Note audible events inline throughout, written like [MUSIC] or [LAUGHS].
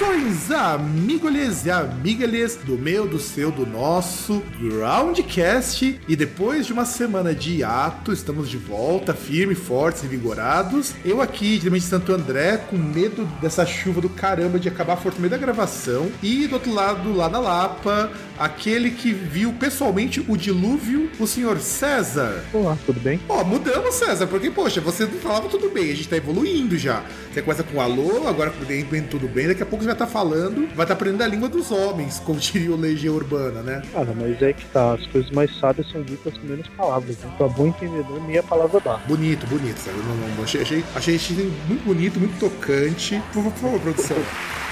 Saudações, amigolhes e amigas do meu, do seu, do nosso Groundcast. E depois de uma semana de hiato, estamos de volta, firme, fortes e vigorados. Eu aqui, diretamente de Santo André, com medo dessa chuva do caramba de acabar forte no meio da gravação. E do outro lado, lá na Lapa, aquele que viu pessoalmente o dilúvio, o senhor César. Olá, tudo bem? Ó, mudamos, César, porque, poxa, você não falava tudo bem, a gente tá evoluindo já. Você começa com alô, agora com tudo bem, daqui a pouco você vai estar tá falando, vai estar tá aprendendo a língua dos homens, como [LAUGHS] diria o Legião Urbana, né? Cara, mas é que tá, as coisas mais sábias são ditas com menos palavras, né? Pra bom entendedor, meia palavra dá. Bonito, bonito, sabe? Não, não, achei, achei, achei, achei muito bonito, muito tocante. Por favor, produção [LAUGHS]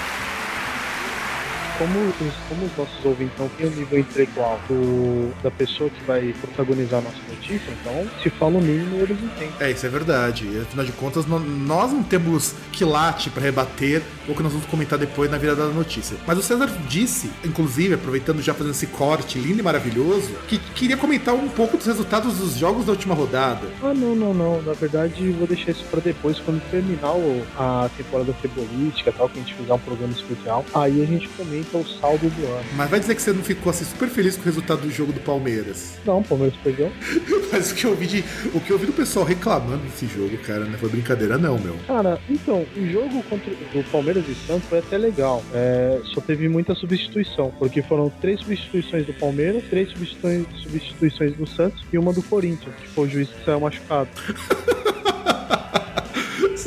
como os, como os nossos ouvintes não têm o nível intelectual do, da pessoa que vai protagonizar a nossa notícia, então se fala o mínimo, eles entendem. É, isso é verdade. Afinal de contas, nós não temos quilate para rebater o que nós vamos comentar depois na virada da notícia. Mas o César disse, inclusive, aproveitando já fazendo esse corte lindo e maravilhoso, que queria comentar um pouco dos resultados dos jogos da última rodada. Ah, não, não, não. Na verdade, vou deixar isso para depois, quando terminar a temporada futebolística tal, que a gente fizer um programa especial. Aí a gente comenta o saldo do ano. Mas vai dizer que você não ficou assim super feliz com o resultado do jogo do Palmeiras? [LAUGHS] Não, o Palmeiras perdeu. [LAUGHS] Mas o que eu vi de, o que eu vi do pessoal reclamando desse jogo, cara, não foi brincadeira não, meu. Cara, então, o jogo contra o Palmeiras e Santos foi até legal. É, só teve muita substituição, porque foram três substituições do Palmeiras, três substituições, substituições do Santos e uma do Corinthians, que foi o juiz que saiu machucado. [LAUGHS]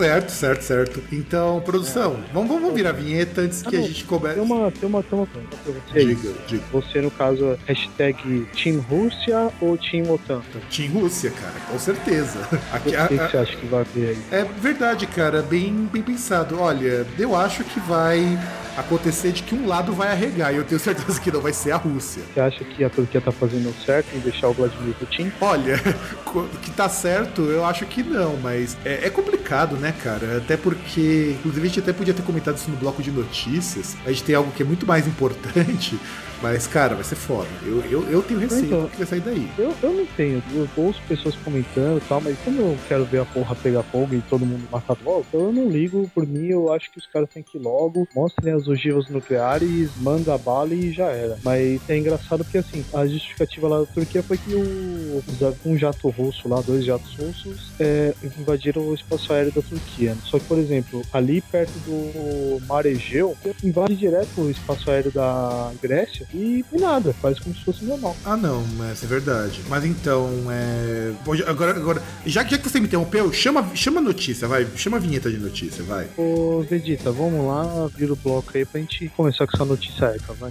Certo, certo, certo. Então, produção, é. vamos, vamos virar a vinheta antes ah, que não, a gente comece. Tem uma, tem uma, tem uma pergunta pra você. Diga, diga. Você, no caso, hashtag Team Rússia ou Team OTAN? Team Rússia, cara, com certeza. Aqui, o que, a, que você acha que vai ter aí? É verdade, cara, bem, bem pensado. Olha, eu acho que vai acontecer de que um lado vai arregar, e eu tenho certeza que não vai ser a Rússia. Você acha que a Turquia tá fazendo certo em deixar o Vladimir Putin? Olha, [LAUGHS] que tá certo, eu acho que não, mas é, é, complicado, né, cara? Até porque, inclusive, a gente até podia ter comentado isso no bloco de notícias. A gente tem algo que é muito mais importante. Mas, cara, vai ser foda. Eu, eu, eu tenho receio então, que vai sair daí. Eu, eu não tenho. Eu ouço pessoas comentando e tal, mas como eu quero ver a porra pegar fogo e todo mundo matar logo, então eu não ligo. Por mim, eu acho que os caras têm que ir logo, mostrem as ogivas nucleares, manda a bala e já era. Mas é engraçado porque, assim, a justificativa lá da Turquia foi que o, um jato russo lá, dois jatos russos, é, invadiram o espaço aéreo da Turquia. Só que, por exemplo, ali perto do Mar Egeu, invade direto o espaço aéreo da Grécia e, e nada, faz como se fosse normal. Ah, não, essa é verdade. Mas então, é. Agora, agora já, que, já que você me interrompeu, chama, chama a notícia, vai. Chama a vinheta de notícia, vai. Ô, Vegeta, vamos lá, vira o bloco aí pra gente começar com essa notícia épica, vai.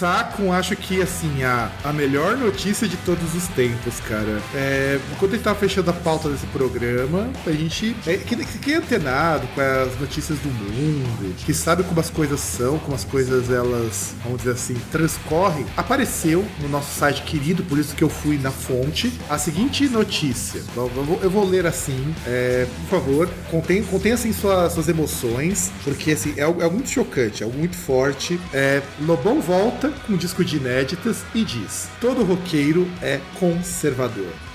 Começar com, acho que assim, a, a melhor notícia de todos os tempos, cara. É, enquanto a gente tava fechando a pauta desse programa, a gente é, que, que é antenado com as notícias do mundo, que sabe como as coisas são, como as coisas elas, vamos dizer assim, transcorrem, apareceu no nosso site querido, por isso que eu fui na fonte, a seguinte notícia. Eu vou, eu vou ler assim, é, por favor, contém, contém assim suas, suas emoções, porque assim, é, é muito chocante, é algo muito forte. É, Lobão volta com um disco de inéditas e diz: todo roqueiro é conservador.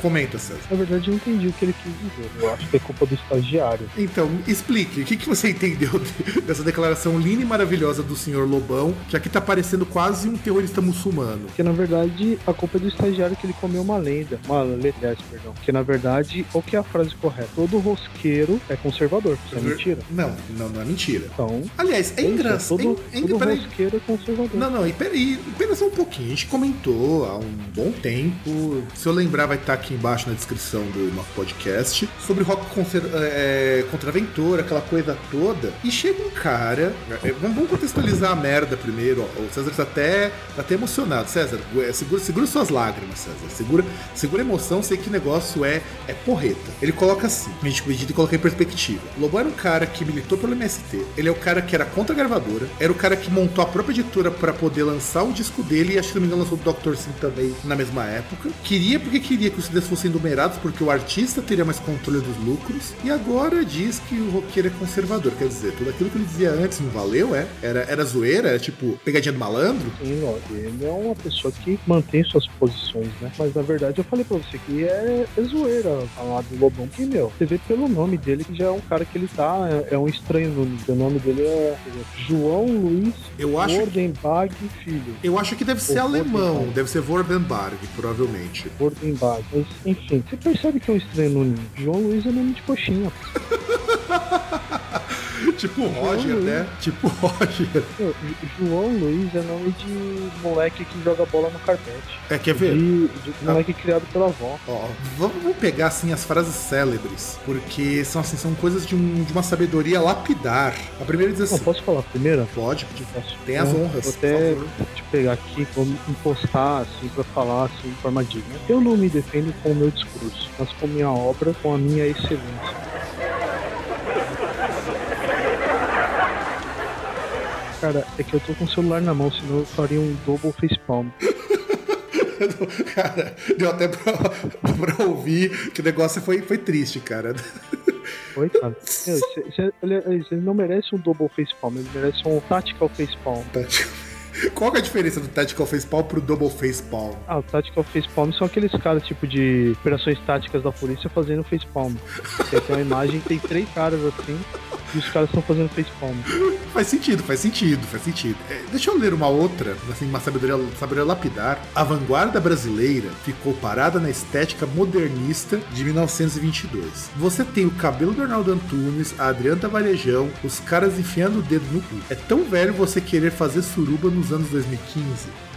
Comenta, César. Na verdade, eu entendi o que ele quis dizer. Eu acho que é culpa do estagiário. Então, explique, o que, que você entendeu dessa declaração linda e maravilhosa do senhor Lobão, que aqui tá parecendo quase um terrorista muçulmano? Porque, na verdade, a culpa é do estagiário que ele comeu uma lenda. Uma letra, perdão. Que, na verdade, qual que é a frase correta? Todo rosqueiro é conservador. Isso é mentira? Não, não, não é mentira. Então, Aliás, é engraçado. todo, é, é, todo peraí. rosqueiro é conservador. Não, não, e peraí, pera só um pouquinho. A gente comentou há um bom tempo. Se eu lembrar, vai estar aqui embaixo na descrição do nosso podcast. Sobre rock é, contra aventura, aquela coisa toda. E chega um cara. é, vamos vamos contextualizar a merda primeiro. ó. O César tá até, tá até emocionado. César, é, segura, segura suas lágrimas, César. Segura, segura a emoção, sei que negócio é, é porreta. Ele coloca assim, a gente pediu e colocar em perspectiva. O Lobo era um cara que militou pelo MST. Ele é o cara que era contra a gravadora. Era o cara que montou a própria editora para poder lançar o disco dele. E acho que, não me engano, lançou o Dr. Sim também na mesma época. Queria porque queria que os CDs fossem numerados, porque o artista teria mais controle dos lucros. E agora diz que o roqueiro é conservador. Quer dizer, tudo aquilo que ele dizia antes não valeu, é? Era, era zoeira, era tipo pegadinha do malandro. Sim, lógico. Ele é uma pessoa que mantém suas posições, né? Mas na verdade eu falei pra você que é, é zoeira falar do Lobão. Que, meu, você vê pelo nome dele que já é um cara que ele tá. É, é um estranho nome. O nome dele é João Luiz Eu acho Filho. Eu acho que deve ser Ou alemão, Vordenbach. deve ser Vordenbarg, provavelmente. Wordenbag. Mas, enfim, você percebe que um estranho nome. João Luiz é nome de coxinha. [LAUGHS] [LAUGHS] tipo Roger, né? Tipo Roger. Meu, João Luiz é nome de moleque que joga bola no carpete. É, quer ver? De, de moleque criado pela avó. Ó, vamos pegar assim as frases célebres, porque são assim, são coisas de, um- de uma sabedoria lapidar. A primeira diz Não, assim: posso falar a primeira? pode, Posso? Tem as honras, Vou até te pegar aqui, vou me impostar assim pra falar assim de forma digna. Eu não me defendo com o meu discurso, mas com minha obra, com a minha excelência. Cara, é que eu tô com o celular na mão, senão eu faria um double facepalm. [LAUGHS] cara, deu até pra, [LAUGHS] pra ouvir que o negócio foi, foi triste, cara. Oi, cara. [LAUGHS] Ele, ele não merece um double facepalm, ele merece um tactical facepalm. Qual é a diferença do Tactical Facepalm pro Double Facepalm? Ah, o Tactical Facepalm são aqueles caras tipo de operações táticas da polícia fazendo facepalm. Que tem uma imagem que tem três caras assim e os caras estão fazendo facepalm. Faz sentido, faz sentido, faz sentido. É, deixa eu ler uma outra, assim, uma sabedoria, sabedoria lapidar. A vanguarda brasileira ficou parada na estética modernista de 1922. Você tem o cabelo do Arnaldo Antunes, a Adriana Varejão, os caras enfiando o dedo no cu. É tão velho você querer fazer suruba nos anos 2015?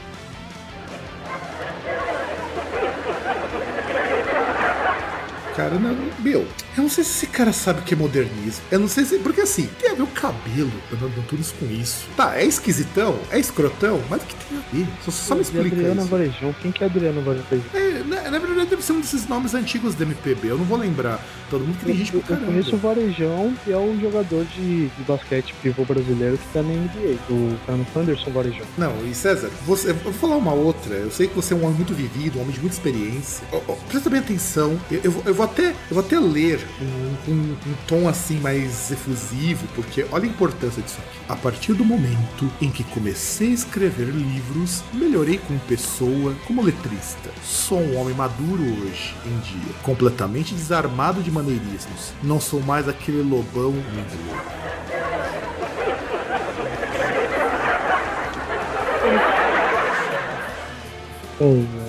Cara, não, meu, eu não sei se esse cara sabe o que é modernismo. Eu não sei se. Porque assim, tem a ver o cabelo do Arnaldo Antunes com isso. Tá, é esquisitão, é escrotão, mas o que tem a ver? Só, só me explica Adriana isso. Varejão, quem que é Adriana Varejão? É, na, na verdade, deve ser um desses nomes antigos do MPB. Eu não vou lembrar. Todo mundo que tem gente Eu, pra eu caramba. conheço o Varejão, que é o jogador de, de basquete pivô brasileiro que tá na NBA, o Carlos Anderson Varejão. Não, e César, você, eu vou falar uma outra. Eu sei que você é um homem muito vivido, um homem de muita experiência. Ó, ó, presta bem atenção. Eu, eu eu vou até, eu vou até ler um, um- um tom assim mais efusivo, porque olha a importância disso aqui. A partir do momento em que comecei a escrever livros, melhorei como pessoa, como letrista. Sou um homem maduro hoje em dia, completamente desarmado de maneirismos. Não sou mais aquele lobão? Fi- fi-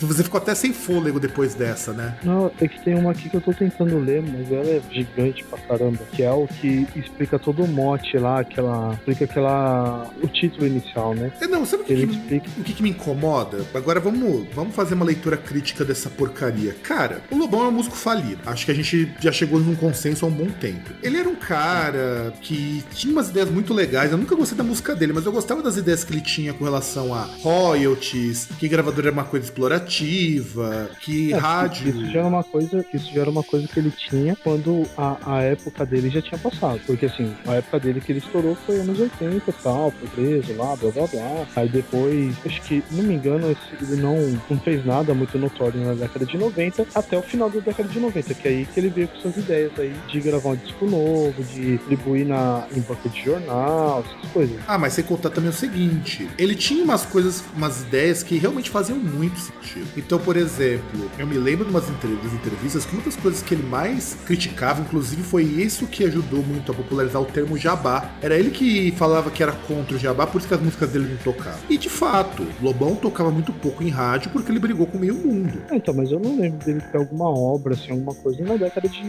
Você ficou até sem fôlego depois dessa, né? Não, é que tem uma aqui que eu tô tentando ler, mas ela é gigante pra caramba. Que é o que explica todo o mote lá, aquela. Explica aquela. o título inicial, né? É, Não, sabe o que, que- explica. o que, que me incomoda? Agora vamos, vamos fazer uma leitura crítica dessa porcaria. Cara, o Lobão é um músico falido. Acho que a gente já chegou num consenso há um bom tempo. Ele era um cara que tinha umas ideias muito legais. Eu nunca gostei da música dele, mas eu gostava das ideias que ele tinha com relação a royalties, que gravador era uma coisa explorativa, que É, rádio. Isso já era uma coisa, isso já era uma coisa que ele tinha quando a, a época dele já tinha passado. Porque assim, a época dele que ele estourou foi anos 80 e tal, foi preso lá, blá blá blá. Aí depois, acho que, não me engano, ele não, não fez nada muito notório na década de 90, até o final da década de 90, que é aí que ele veio com suas ideias aí de gravar um disco novo, de distribuir na, em banca de jornal, essas coisas. Ah, mas sem contar também o seguinte: ele tinha umas coisas, umas ideias que realmente faziam muito sentido. Então, por exemplo, eu me lembro de umas entrevistas que uma das coisas que ele mais criticava, inclusive, foi isso que ajudou muito a popularizar o termo jabá. Era ele que falava que era contra o jabá, por isso que as músicas dele não tocavam. E de fato, Lobão tocava muito pouco em rádio porque ele brigou com meio mundo. É, então, mas eu não lembro dele ter alguma obra, assim, alguma coisa na década de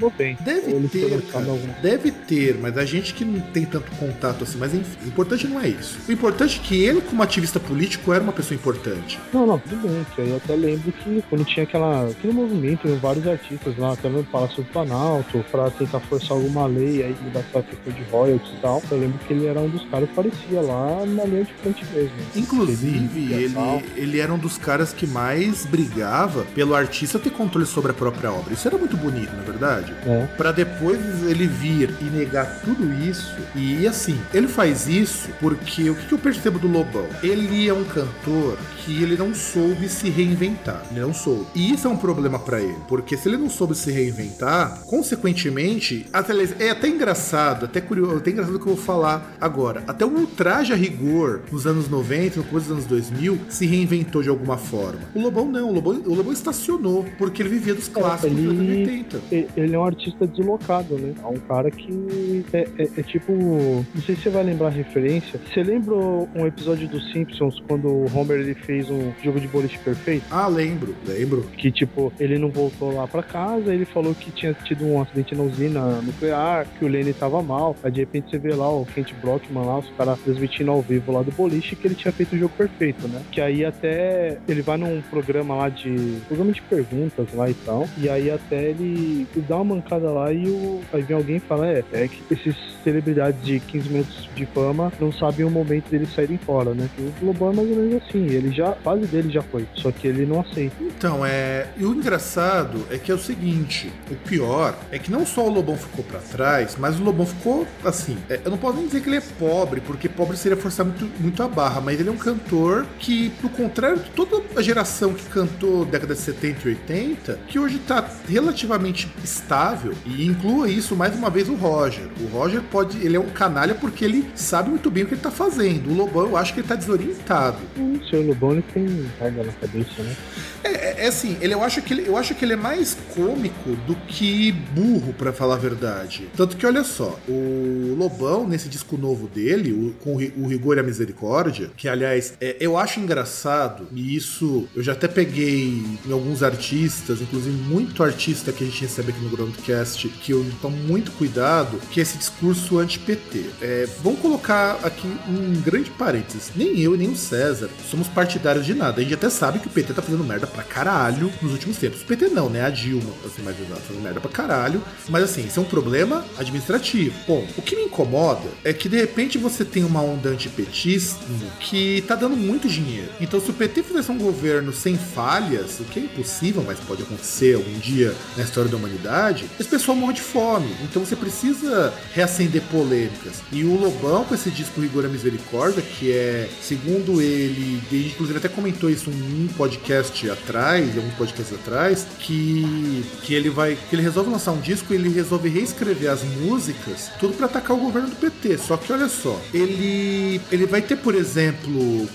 90. Deve ter, cara, deve ter, mas a gente que não tem tanto contato assim, mas enfim, o importante não é isso. O importante é que ele, como ativista político, era uma pessoa importante. Não, não, tudo bem, que eu até lembro que quando tinha aquela, aquele movimento, vários artistas lá, até no Palácio do Planalto, pra tentar forçar alguma lei aí, mudar essa questão de royalties e tal, eu lembro que ele era um dos caras que parecia lá na linha de frente mesmo. Inclusive, ele, ele era um dos caras que mais brigava pelo artista ter controle sobre a própria obra. Isso era muito bonito, na é verdade. É. Para depois ele vir e negar tudo isso. E assim, ele faz isso porque o que, que eu percebo do Lobão? Ele é um cantor que ele não soube se reinventar. Ele não soube. E isso é um problema para ele, porque se ele não soube se reinventar, consequentemente, até, é até engraçado, até curioso, até engraçado que eu vou falar agora. Até o ultraje a rigor nos anos 90, no começo dos anos 2000, se reinventou de alguma forma. O Lobão não, o Lobão, o Lobão estacionou, porque ele vivia dos clássicos ele, dos anos 80. Ele é um artista deslocado, né? É um cara que é, é, é tipo. Não sei se você vai lembrar a referência. Você lembra um episódio dos Simpsons quando o Homer ele fez um jogo de boliche perfeito? Ah, lembro, lembro. Que tipo, ele não voltou lá pra casa, ele falou que tinha tido um acidente na usina nuclear, que o Lenny tava mal. Aí de repente você vê lá o Kent Brockman lá, os caras transmitindo ao vivo lá do boliche, que ele tinha feito o jogo perfeito, né? Que aí até ele vai num programa lá de. programa de perguntas lá e tal. E aí até ele, dá uma mancada lá e o, aí vem alguém e fala: é, é que esses celebridades de 15 minutos de fama não sabem o momento deles saírem fora, né? Que o Lobão é mais ou menos assim, ele já, a dele já foi, só que ele não aceita. Então, é. E o engraçado é que é o seguinte: o pior é que não só o Lobão ficou para trás, mas o Lobão ficou assim. É, eu não posso nem dizer que ele é pobre, porque pobre seria forçar muito, muito a barra, mas ele é um cantor que, por contrário de toda a geração que cantou década de 70 e 80, que hoje tá relativamente estável e inclua isso mais uma vez o Roger. O Roger pode, ele é um canalha porque ele sabe muito bem o que ele tá fazendo. O Lobão, eu acho que ele tá desorientado. O seu Lobão ele tem carga na cabeça, né? É, é, é, assim, ele, eu, acho que ele, eu acho que ele é mais cômico do que burro, para falar a verdade. Tanto que, olha só, o Lobão, nesse disco novo dele, o, com o Rigor e a Misericórdia, que, aliás, é, eu acho engraçado, e isso eu já até peguei em alguns artistas, inclusive muito artista que a gente recebe aqui no Groundcast, que eu tomo muito cuidado, que é esse discurso anti-PT. É, vamos colocar aqui um grande parênteses. Nem eu, nem o César somos partidários de nada. A gente até sabe que o PT tá fazendo merda pra caralho nos últimos tempos. O PT não, né? A Dilma, assim, mais exato, fazendo merda pra caralho. Mas assim, isso é um problema administrativo. Bom, o que me incomoda é que de repente você tem uma onda antipetismo que tá dando muito dinheiro. Então, se o PT fizesse um governo sem falhas, o que é impossível, mas pode acontecer algum dia na história da humanidade, esse pessoal morre de fome. Então você precisa reacender polêmicas. E o Lobão, com esse disco Rigor a Misericórdia, que é, segundo ele, ele inclusive até comentou isso em um podcast atrás, alguns podcasts atrás, que, que ele vai. que ele resolve lançar um disco e ele resolve reescrever as músicas, tudo para atacar o governo do PT. Só que olha só, ele, ele vai ter, por exemplo,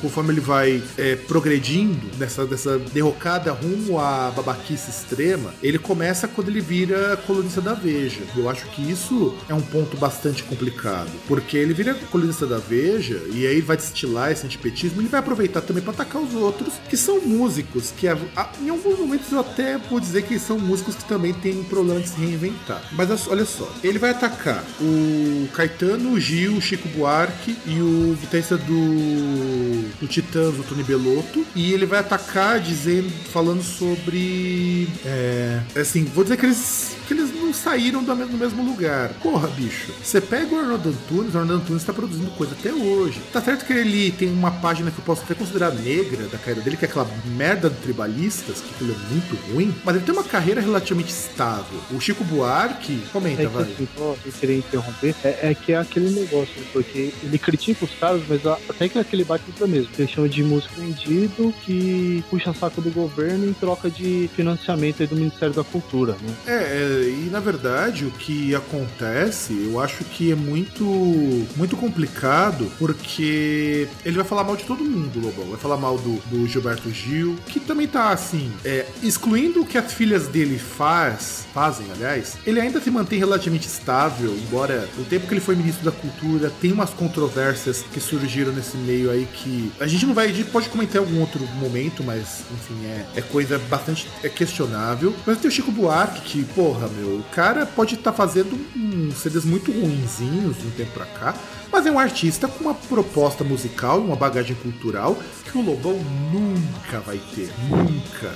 conforme ele vai é, progredindo nessa dessa derrocada rumo à babaquice extrema, ele começa quando ele vira colunista da Veja. Eu acho que isso é um ponto bastante complicado, porque ele vira colunista da Veja e aí vai destilar esse antipetismo, ele vai aproveitar também para atacar os outros que são músicos, que em alguns momentos eu até vou dizer que são músicos que também têm problema de se reinventar. Mas olha só, ele vai atacar o Caetano, o Gil, o Chico Buarque e o guitarrista do, do Titãs, o Tony Belotto, e ele vai atacar dizendo, falando sobre é, assim, vou dizer que eles que eles não saíram do mesmo, do mesmo lugar. Porra, bicho. Você pega o Arnaldo Antunes, o Arnaldo Antunes tá produzindo coisa até hoje. Tá certo que ele tem uma página que eu posso até considerar negra da carreira dele, que é aquela merda do Tribalistas, que aquilo é muito ruim, mas ele tem uma carreira relativamente estável. O Chico Buarque, comenta, é vai. Assim, eu queria interromper, é, é, que é aquele negócio, porque ele critica os caras, mas até que aquele bate pra mesmo. Ele chama de músico vendido que puxa saco do governo em troca de financiamento do Ministério da Cultura, né? É, é e na, verdade, o que acontece, eu acho que é muito, muito complicado, porque ele vai falar mal de todo mundo, Lobão. Vai falar mal do, do Gilberto Gil, que também tá assim, é, excluindo o que as filhas dele faz, fazem, aliás, ele ainda se mantém relativamente estável, embora o tempo que ele foi ministro da Cultura tem umas controvérsias que surgiram nesse meio aí que a gente não vai, a gente pode comentar em algum outro momento, mas enfim, é, é coisa bastante é questionável. Mas tem o Chico Buarque, que, porra, meu, o cara pode estar tá fazendo uns CDs muito ruinzinhos de um tempo pra cá, mas é um artista com uma proposta musical uma bagagem cultural que o Lobão nunca vai ter. Nunca.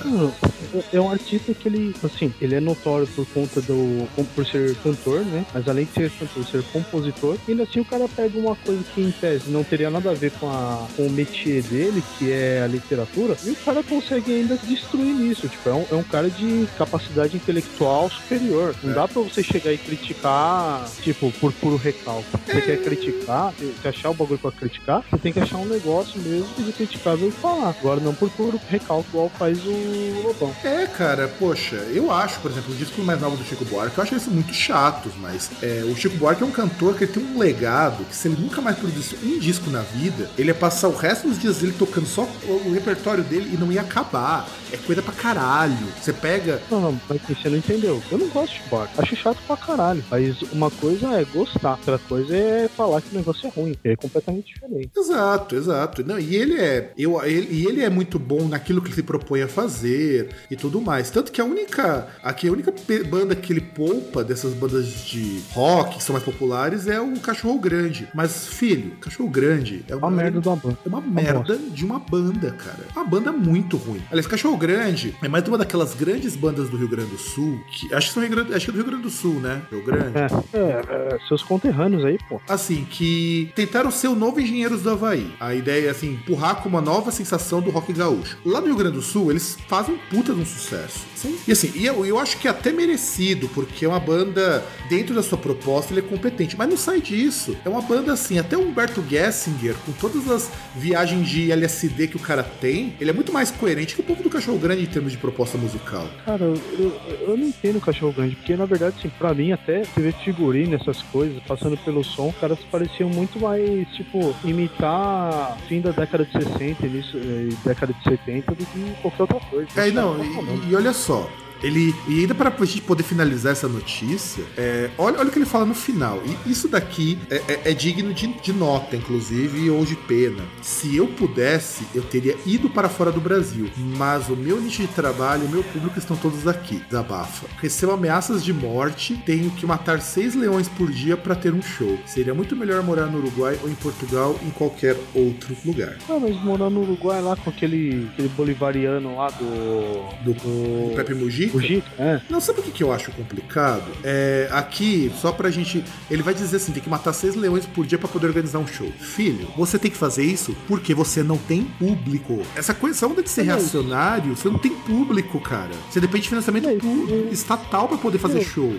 É um artista que ele, assim, ele é notório por conta do. por ser cantor, né? Mas além de ser cantor, ser compositor, ainda assim o cara pega uma coisa que em tese não teria nada a ver com, a, com o métier dele, que é a literatura, e o cara consegue ainda destruir nisso. Tipo, é um, é um cara de capacidade intelectual superior. Não é. dá pra você chegar e criticar, tipo, por puro recalque. Você quer criticar, se achar o bagulho pra criticar, você tem que achar um negócio mesmo de criticável e falar. Agora não por puro recalque, igual faz o Lobão. É, cara, poxa, eu acho, por exemplo, o disco mais novo do Chico Buarque, eu acho eles muito chatos, mas é, o Chico Buarque é um cantor que tem um legado que se ele nunca mais produzisse um disco na vida, ele ia passar o resto dos dias dele tocando só o, o repertório dele e não ia acabar. É coisa pra caralho. Você pega. Não, não, mas você não entendeu. Eu não gosto de Buarque. Acho chato pra caralho. Mas uma coisa é gostar, outra coisa é falar que o negócio é ruim. É completamente diferente. Exato, exato. Não, e ele é. Eu, ele, e ele é muito bom naquilo que ele se propõe a fazer e tudo mais. Tanto que a única, aqui a única banda que ele poupa dessas bandas de rock que são mais populares é o Cachorro Grande. Mas filho, Cachorro Grande é uma, uma merda de uma banda. É uma merda de uma banda, cara. Uma banda muito ruim. Aliás, Cachorro Grande é mais uma daquelas grandes bandas do Rio Grande do Sul que acho que são Rio Grande, acho que é do Rio Grande do Sul, né? Rio Grande. É, é, é, seus conterrâneos aí, pô. Assim, que tentaram ser o novo Engenheiros do Havaí. A ideia é assim, empurrar com uma nova sensação do rock gaúcho. Lá no Rio Grande do Sul, eles fazem um puta de um sucesso. Sim. E assim, e eu, eu acho que é até merecido, porque é uma banda, dentro da sua proposta, ele é competente. Mas não sai disso. É uma banda assim, até o Humberto Gessinger, com todas as viagens de LSD que o cara tem, ele é muito mais coerente que o povo do Cachorro Grande em termos de proposta musical. Cara, eu, eu, eu não entendo o Cachorro Grande, porque na verdade, assim, pra mim, até você vê figurino, essas coisas, passando pelo som, caras pareciam muito mais, tipo, imitar fim da década de 60, início, eh, década de 70 do que qualquer outra coisa. É, não, e, e olha só, ele, e ainda para a gente poder finalizar essa notícia, é, olha, olha o que ele fala no final. E isso daqui é, é, é digno de, de, nota, inclusive, ou de pena. Se eu pudesse, eu teria ido para fora do Brasil. Mas o meu nicho de trabalho e o meu público estão todos aqui. Desabafa. Recebo ameaças de morte, tenho que matar seis leões por dia para ter um show. Seria muito melhor morar no Uruguai ou em Portugal, em qualquer outro lugar. Ah, mas morar no Uruguai lá com aquele, aquele bolivariano lá do. Do, do, do Pepe Mujica? Mujica, é. Não, sabe o que, que eu acho complicado? É, aqui, só pra gente. Ele vai dizer assim: tem que matar seis leões por dia para poder organizar um show. Filho, você tem que fazer isso porque você não tem público. Essa coisa, essa onda de ser reacionário, você não tem público, cara. Você depende de financiamento mas, estatal para poder fazer show.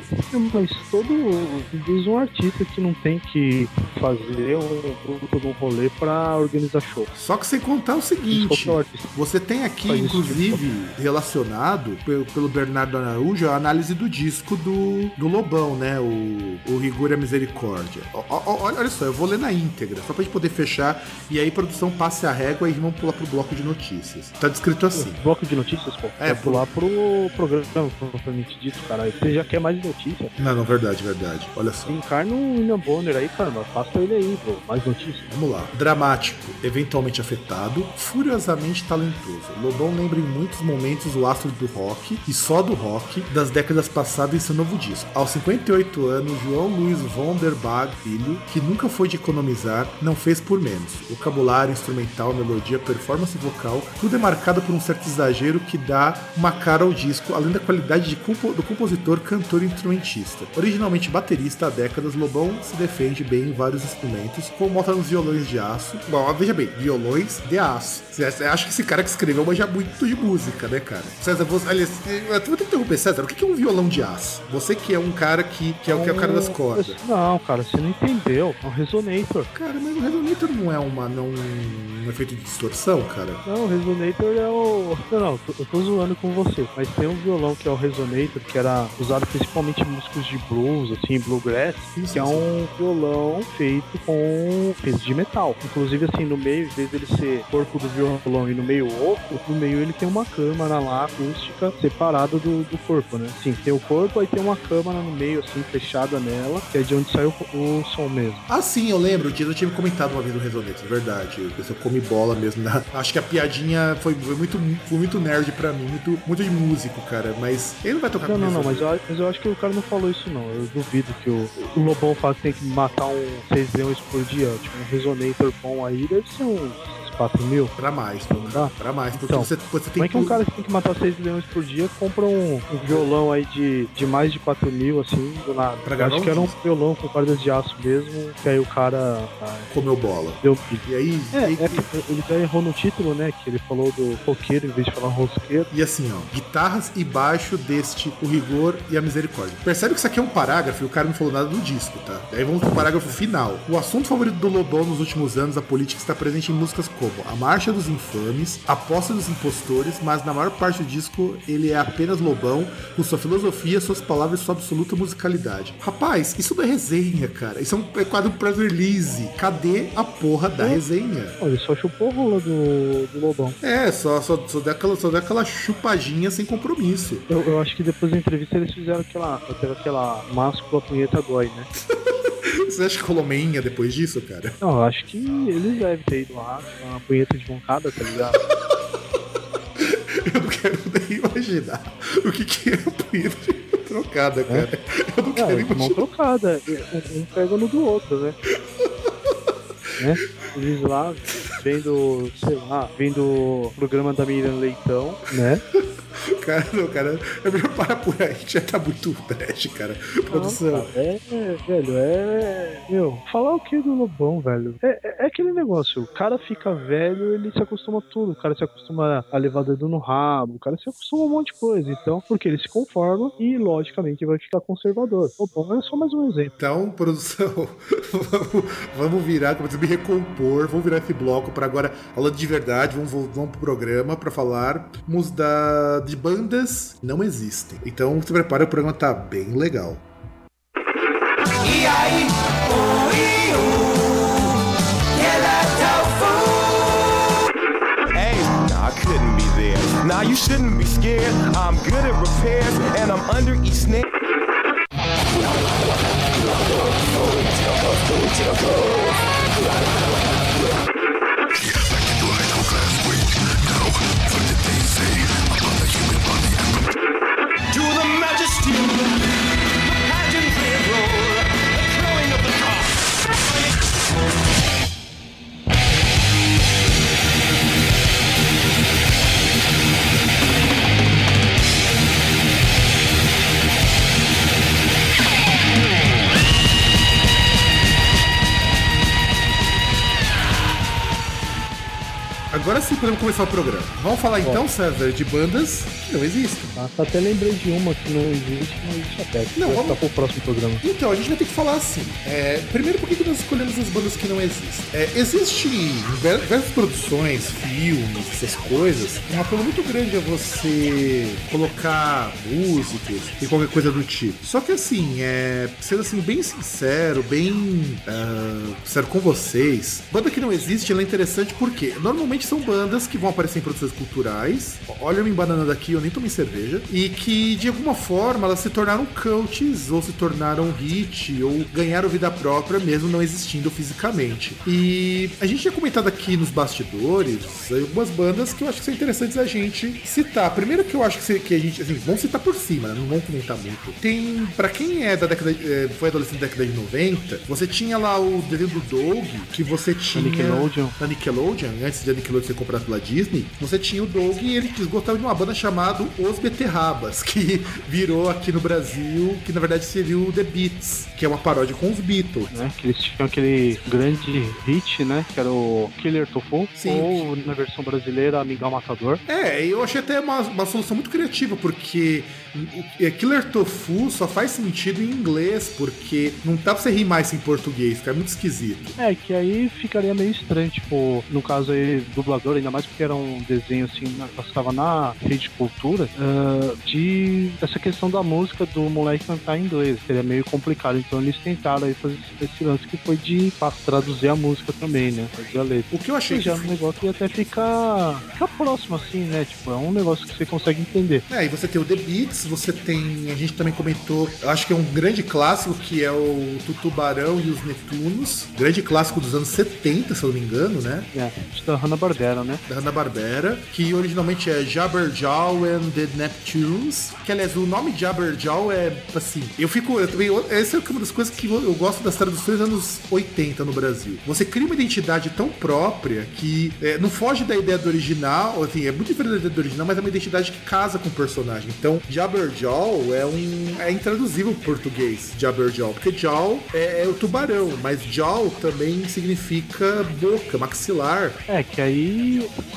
Mas todo. Diz um artista que não tem que fazer um, todo um rolê pra organizar show. Só que sem contar o seguinte: você tem aqui, inclusive, relacionado pelo, pelo Bernardo Araújo a análise do disco do, do Lobão, né? O, o Rigor e a Misericórdia. O, o, olha só, eu vou ler na íntegra, só pra gente poder fechar. E aí, produção, passe a régua e vamos pular pro bloco de notícias. Tá descrito assim. Bloco de notícias, pô? É, pular pro programa, propriamente dito, caralho. Você já quer mais notícias? Não, não, verdade, verdade. Olha só. Encarna o William Bonner aí, cara, mas faça ele aí, pô. Mais notícias. Vamos lá. Dramático, eventualmente afetado, furiosamente talentoso. Lobão lembra em muitos momentos o astro do rock e só do rock das décadas passadas em seu novo disco. Aos 58 anos, João Luiz von der filho, que nunca foi de economizar, não fez por menos. Vocabulário, instrumental, melodia, performance vocal, tudo é marcado por um certo exagero que dá uma cara ao disco, além da qualidade compo do compositor, cantor e instrumentista. Originalmente baterista há décadas, Lobão se defende bem em vários instrumentos, como mostra nos violões de aço. Bom, veja bem, violões de aço. Acha que esse cara que escreveu manja muito de música, né, cara? César, você, aliás, eu vou ter que interromper, César. O que é um violão de aço? Você que é um cara que, que, é, que é o cara das cordas. Não, cara, você não entendeu. É um resonator. Cara, mas o resonator não é uma, não, um efeito de distorção, cara? Não, o resonator é o. Não, não, eu tô zoando com você. Mas tem um violão que é o resonator, que era usado principalmente em músicos de blues, assim, bluegrass, Isso, que é um violão feito com peso de metal. Inclusive, assim, no meio, em vez dele ser corpo do violão e no meio oco, no meio ele tem uma câmara lá acústica separada do, do corpo, né? Sim, tem o corpo, aí tem uma câmara no meio, assim, fechada nela, que é de onde sai o, o som mesmo. Ah, sim, eu lembro. O Tito tinha me comentado uma vez no Resonator, verdade. Eu come bola mesmo. [LAUGHS] Acho que a piadinha foi, foi, muito, foi muito nerd pra mim, muito, muito de músico, cara. Mas ele não vai tocar Não, não, não, mas eu, mas eu acho que o cara não falou isso, não. Eu duvido que o, o Lobão fala que tem que matar um 6 leões por dia. Tipo, um resonator bom aí deve ser uns 4 mil. Pra mais, Não dá? pra mais. Porque Então, você, você tem Como é que um cara que tem que matar 6 leões por dia compra um, um violão aí de, de mais de 4 mil, assim, do nada? Pra acho que era um violão com cordas de aço mesmo, que aí o cara ah, comeu bola. deu E aí, É, e, é ele até errou no título, né? Que ele falou do roqueiro em vez de falar rosqueiro. e assim, ó, guitarras e baixo deste o rigor e a misericórdia. Percebe que isso aqui é um parágrafo e o cara não falou nada do disco, tá? Aí vamos pro parágrafo final. O assunto favorito do Lobão nos últimos anos, a política está presente em músicas como A Marcha dos Infames, A Posse dos Impostores, mas na maior parte do disco ele é apenas Lobão, com sua filosofia, suas palavras e sua absoluta musicalidade. Rapaz, isso não é resenha, cara. Isso é um é quadro press release. Cadê a porra da resenha? Ele só chupou a rola do, do Lobão. É, só, só, só, deu aquela, só deu aquela chupadinha sem compromisso. Eu, eu acho que depois da entrevista eles fizeram aquela, aquela máscula punheta dói, né? [LAUGHS] Você acha que rolou meinha depois disso, cara? Não, eu acho que eles devem ter ido lá, uma punheta de bancada, tá ligado? Eu não quero nem imaginar o que, que é a punheta trocada, cara. Eu não É, quero eles mão imaginar. trocada, um, um pega no do outro, né? né? Eles lá, vendo, sei lá, vendo o programa da Miriam Leitão, né? [LAUGHS] Cara, não, cara. É melhor parar por aí, já tá muito trash, cara. Produção. Cara, é, velho, é. Meu, falar o que do Lobão, velho? É, é, é aquele negócio, o cara fica velho, ele se acostuma a tudo. O cara se acostuma a levar dedo no rabo, o cara se acostuma a um monte de coisa. Então, porque ele se conforma e, logicamente, vai ficar conservador. O Lobão é só mais um exemplo. Então, [LAUGHS] produção, vamos, vamos virar, como me recompor, vamos virar esse bloco para agora, falando de verdade, vamos, vamos pro programa para falarmos da, de bandas que não existem. Então, se prepara, o programa tá bem legal. E aí, I couldn't be there. Nah, you shouldn't be scared. I'm good at repairs and I'm under each snare. To Agora sim podemos começar o programa. Vamos falar então, César, de bandas que não existem. Tá? Até lembrei de uma que não existe, mas deixa quieto. Não, vamos- ficar pro próximo programa. Então, a gente vai ter que falar assim. É, primeiro, por que que nós escolhemos as bandas que não existem? É, existe diversas produções, filmes, essas coisas, um apelo muito grande a você colocar músicas e qualquer coisa do tipo. Só que assim, é, sendo assim, bem sincero, bem ah, sincero com vocês, banda que não existe, ela é interessante porque normalmente são bandas que vão aparecer em produções culturais. Olha eu me embananando aqui, eu nem tomei cerveja. E que de alguma forma elas se tornaram cults ou se tornaram hit ou ganharam vida própria mesmo não existindo fisicamente. E a gente tinha comentado aqui nos bastidores algumas bandas que eu acho que são interessantes a gente citar. Primeiro que eu acho que, a gente, assim, vamos citar por cima, né? não vamos comentar muito. Tem, pra quem é da década, eh, foi adolescente da década de 90, você tinha lá o desenho do Doug, que você tinha... Nickelodeon. Da Nickelodeon, antes de Nickelodeon de ser comprado pela Disney, você tinha o Doug e ele quis gostar de uma banda chamada Os Beterrabas, [LAUGHS] que virou aqui no Brasil, que na verdade seria o The Beats, que é uma paródia com os Beatles. Né? Que eles tinham aquele grande hit, né? Que era o Killer Tofu. Sim. Ou na versão brasileira, Amigão Matador. É, eu achei até uma, uma solução muito criativa, porque é, Killer Tofu só faz sentido em inglês, porque não dá pra você rimar isso em português, fica muito esquisito. É, que aí ficaria meio estranho, tipo, no caso aí, dublador, ainda mais porque era um desenho assim, passava na rede cultura, ah, de essa questão da música do moleque cantar em inglês, seria meio complicado. Então eles tentaram aí fazer esse- lance que foi de traduzir a música também, né? Fazer a letra. O que eu achei que já no negócio ia até ficar, ficar próximo assim, né? Tipo, é um negócio que você consegue entender. É, e você tem o The Beats, você tem. A gente também comentou, acho que é um grande clássico que é o Tutubarão e os Netunos. Grande clássico dos anos 70, se eu não me engano, né? É, da Hanna-Barbera, né? Da Hanna-Barbera, que originalmente é Jabberjaw and the Neptunes. Que aliás, o nome Jabberjaw é assim. Eu fico. Eu também, essa é uma das coisas que eu eu gosto das traduções dos anos 80 no Brasil. Você cria uma identidade tão própria que é, não foge da ideia do original, assim, é muito diferente da ideia do original, mas é uma identidade que casa com o personagem. Então, Jabberjaw é um. é intraduzível pro português, Jabberjaw, porque Jaw é, é o tubarão, mas Jaw também significa boca, maxilar. É, que aí,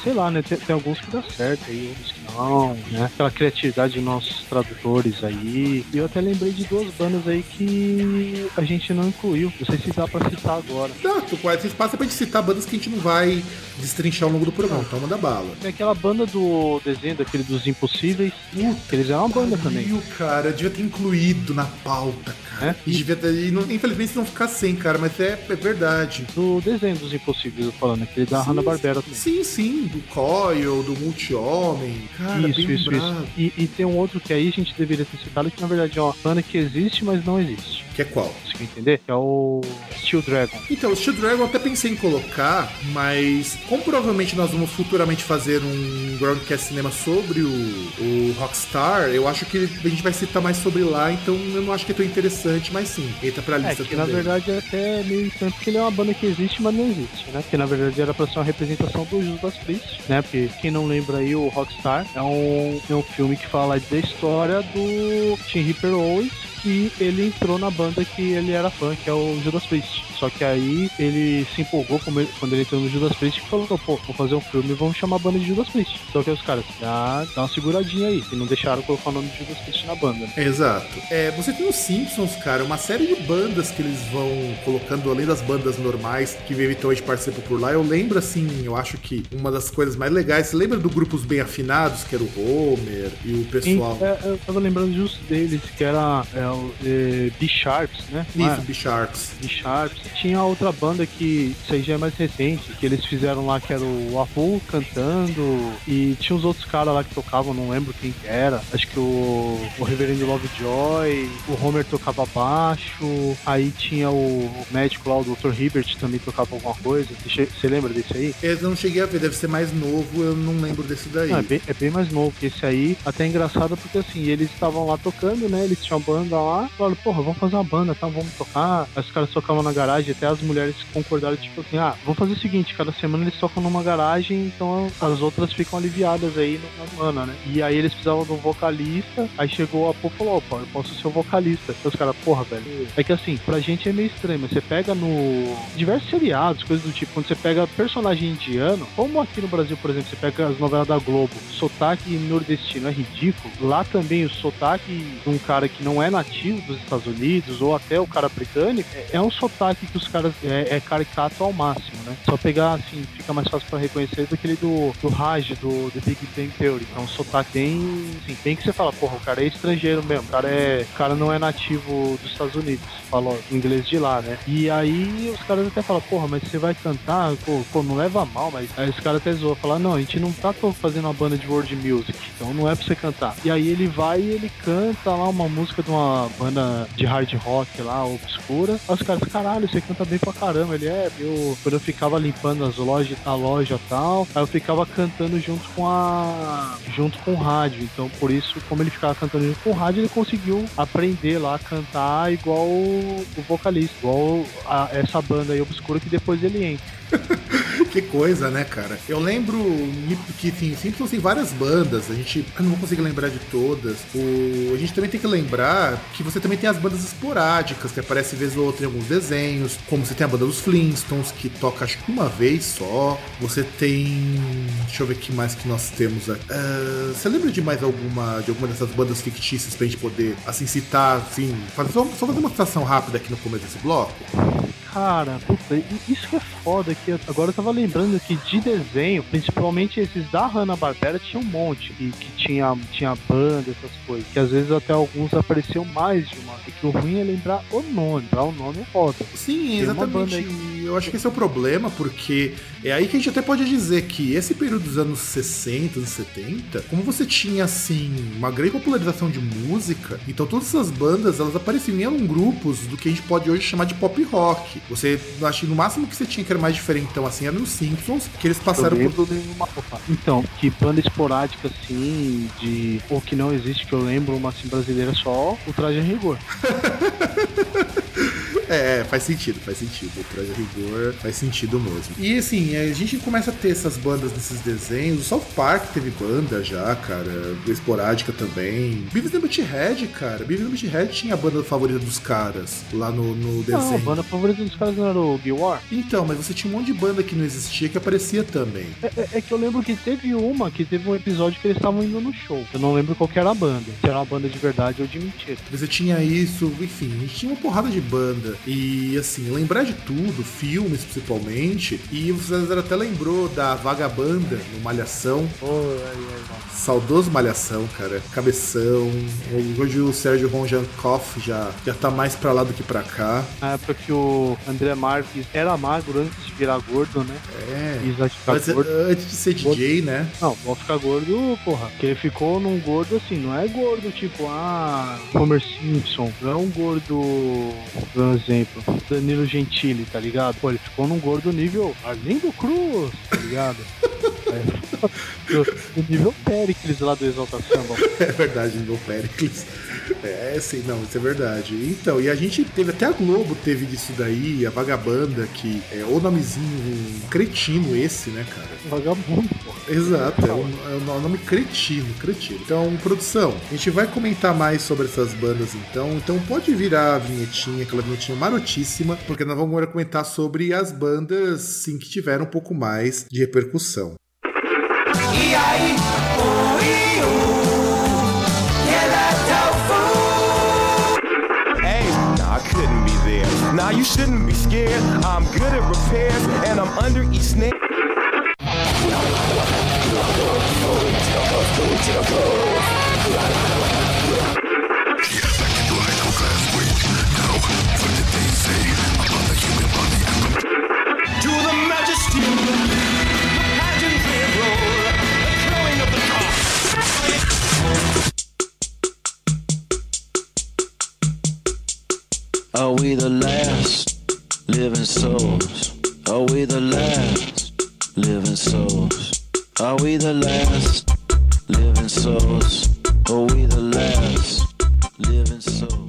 sei lá, né? Tem, tem alguns que dá certo aí, outros que não, né? Aquela criatividade dos nossos tradutores aí. E eu até lembrei de duas bandas aí que a gente não incluiu. Não sei se dá pra citar agora. Não, tu esse espaço é pra gente citar bandas que a gente não vai destrinchar ao longo do programa, então manda bala. Tem aquela banda do desenho, daquele dos Impossíveis, que eles eram uma banda também. Viu, cara, devia ter incluído na pauta, cara. É? E devia ter, e não- infelizmente não ficar sem, cara, mas é, é verdade. Do desenho dos Impossíveis, eu tô falando, aquele da Hanna-Barbera também. Sim, sim, do Coil, do Multi-Homem. Cara, isso, bem isso, isso. E, e tem um outro que aí a gente deveria ter citado, que na verdade é uma banda que existe, mas não existe. Que é qual? Conseguiu entender? Que é o Steel Dragon. Então, o Steel Dragon eu até pensei em colocar, mas como provavelmente nós vamos futuramente fazer um Groundcast Cinema sobre o, o Rockstar, eu acho que a gente vai citar mais sobre lá, então eu não acho que é tão interessante, mas sim, entra pra É, lista que também. na verdade é até meio estranho, porque ele é uma banda que existe, mas não existe, né? Que na verdade era pra ser uma representação do Judas Priest, né? Porque quem não lembra aí, o Rockstar é um, é um filme que fala da história do Tim Ripper Owens, que ele entrou na banda que ele era fã, que é o Judas Priest. Só que aí ele se empolgou quando ele entrou no Judas Priest e falou, pô, vou fazer um filme e vamos chamar a banda de Judas Priest. Só que os caras, dá, dá uma seguradinha aí, e não deixaram colocar o nome de Judas Priest na banda. né? Exato. É, você tem os Simpsons, cara, uma série de bandas que eles vão colocando, além das bandas normais que eventualmente participam por lá. Eu lembro, assim, eu acho que uma das coisas mais legais, você lembra do Grupos Bem Afinados, que era o Homer e o pessoal... É, eu tava lembrando justo deles, que era é, o é, B-Sharps, né? Isso, é? B-Sharks. B-Sharps. Tinha outra banda que, isso aí já é mais recente, que eles fizeram lá, que era o Apu cantando, e tinha os outros caras lá que tocavam, não lembro quem que era. Acho que o, o Reverendo Lovejoy, o Homer tocava baixo, aí tinha o médico lá, o Dr. Hibbert também tocava alguma coisa. Você lembra desse aí? Eu não cheguei a ver, deve ser mais novo, eu não lembro desse daí. Não, é, bem, é bem mais novo que esse aí. Até é engraçado porque assim, eles estavam lá tocando, né? Eles tinham banda lá. Falaram, porra, vamos fazer uma banda, tá? Vamos tocar. Aí os caras tocavam na garagem, até as mulheres concordaram, tipo assim, ah, vamos fazer o seguinte, cada semana eles tocam numa garagem, então as outras ficam aliviadas aí na semana, né? E aí eles precisavam de um vocalista, aí chegou a Pô falou, opa, eu posso ser o vocalista. Aí os caras, porra, velho. É que assim, pra gente é meio estranho, mas você pega no. diversos seriados, coisas do tipo, quando você pega personagem indiano, como aqui no Brasil, por exemplo, você pega as novelas da Globo, sotaque nordestino é ridículo, lá também o sotaque de um cara que não é nativo dos Estados Unidos, ou até o cara britânico, é- é um sotaque que os caras é, é caricato ao máximo, né? Só pegar assim, fica mais fácil pra reconhecer do que aquele do, do Raj, do The Big Bang Theory. É um sotaque bem, assim, bem que você fala, porra, o cara é estrangeiro mesmo, o cara, é, o cara não é nativo dos Estados Unidos, fala inglês de lá, né? E aí os caras até falam, porra, mas você vai cantar, pô, pô, não leva mal, mas aí os caras até zoam, falam, não, a gente não tá fazendo uma banda de world music, então não é pra você cantar. E aí ele vai e ele canta lá uma música de uma banda de hard rock lá, obscura. Aí os caras, caralho, você canta bem pra caramba. Ele é, eu, quando eu ficava limpando as lojas, a loja e tal, aí eu ficava cantando junto com a. junto com o rádio. Então por isso, como ele ficava cantando junto com o rádio, ele conseguiu aprender lá a cantar igual o, o vocalista, igual a- essa banda aí obscura que depois ele entra. [LAUGHS] que coisa, né, cara? Eu lembro que assim, Simpsons tem várias bandas, a gente. Não vou conseguir lembrar de todas. O, a gente também tem que lembrar que você também tem as bandas esporádicas, que aparecem vez ou outra em alguns desenhos, como você tem a banda dos Flintstones, que toca acho que uma vez só. Você tem. Deixa eu ver que mais que nós temos aqui. Uh, você lembra de mais alguma de alguma dessas bandas fictícias pra gente poder assim citar, assim, fazer, só, só fazer uma citação rápida aqui no começo desse bloco? Cara, puta, isso que é foda, que agora eu tava lembrando que de desenho, principalmente esses da Hanna-Barbera, tinha um monte, que, que tinha, tinha banda, essas coisas, que às vezes até alguns apareciam mais de uma, e que o ruim é lembrar o nome, lembrar o nome é foda. Sim, exatamente. Eu acho que esse é o problema, porque é aí que a gente até pode dizer que esse período dos anos 60, anos 70, como você tinha, assim, uma grande popularização de música, então todas essas bandas, elas apareciam em grupos do que a gente pode hoje chamar de pop rock. Você, acho que no máximo que você tinha que era mais diferentão assim era nos Simpsons, que eles passaram por. Nenhuma... Então, que banda esporádica assim, de. ou que não existe, que eu lembro, uma assim brasileira só, o Traje a Rigor. [LAUGHS] É, faz sentido, faz sentido. O Traje Rigor faz sentido mesmo. E assim, a gente começa a ter essas bandas nesses desenhos. O South Park teve banda já, cara. Esporádica também. Beavis and Butthead, cara. Beavis and Butthead tinha a banda favorita dos caras lá no, no desenho. Não, a banda favorita dos caras não era o Bill War? Então, mas você tinha um monte de banda que não existia que aparecia também. É, é, é que eu lembro que teve uma, que teve um episódio que eles estavam indo no show. Eu não lembro qual era a banda. Se era uma banda de verdade ou de mentira. Você tinha isso, enfim, a gente tinha uma porrada de banda. E assim, lembrar de tudo, filmes principalmente. E o César até lembrou da Vagabanda no Malhação. Oh, Saudoso Malhação, cara. Cabeção. Hoje o Sérgio Ronjankoff já, já tá mais pra lá do que pra cá. Na época que o André Marques era magro antes de virar gordo, né? É. Antes, gordo. antes de ser DJ, gordo. né? Não, vou ficar gordo, porra. Que ele ficou num gordo assim, não é gordo tipo, ah, Homer Simpson. Não é um gordo, por exemplo, Danilo Gentili, tá ligado? Pô, ele ficou num gordo nível Arlindo Cruz, tá ligado? [LAUGHS] é, o nível Pericles lá do Exalta Samba. É verdade, nível Pericles. É, sim, não, isso é verdade. Então, e a gente teve, até a Globo teve disso daí, a Vagabanda, que é o nomezinho cretino esse, né, cara? Vagabundo. Exato, é um, é um nome cretino, cretino. Então, produção, a gente vai comentar mais sobre essas bandas então. Então pode virar a vinhetinha, aquela vinhetinha marotíssima, porque nós vamos agora comentar sobre as bandas, sim, que tiveram um pouco mais de repercussão. E aí, Now you shouldn't be scared. I'm good at repairs and I'm under each snare. Are we the last living souls? Are we the last living souls? Are we the last living souls? Are we the last living souls?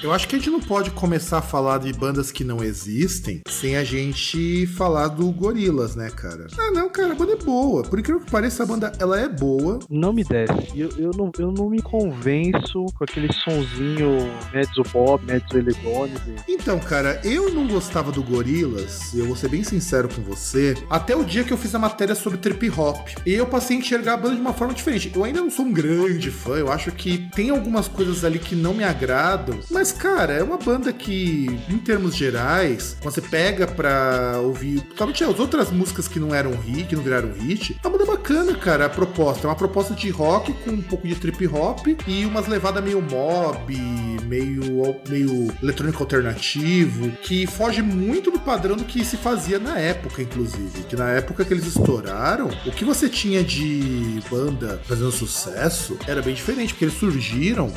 Eu acho que a gente não pode começar a falar de bandas que não existem sem a gente falar do Gorilas, né, cara? Ah, não, cara, a banda é boa. Por incrível que pareça, a banda ela é boa. Não me desce. Eu, eu, não, eu não me convenço com aquele sonzinho mezzo Bob, mezzo Elegone. Então, cara, eu não gostava do Gorilas, eu vou ser bem sincero com você, até o dia que eu fiz a matéria sobre trip hop. E eu passei a enxergar a banda de uma forma diferente. Eu ainda não sou um grande fã, eu acho que tem algumas coisas ali que não me agradam, mas mas, cara, é uma banda que, em termos gerais, você pega pra ouvir, principalmente as outras músicas que não eram hit, que não viraram hit, é uma banda bacana, cara, a proposta. É uma proposta de rock com um pouco de trip hop e umas levadas meio mob, meio, meio eletrônico alternativo, que foge muito do padrão do que se fazia na época, inclusive. Que na época que eles estouraram, o que você tinha de banda fazendo sucesso era bem diferente, porque eles surgiram,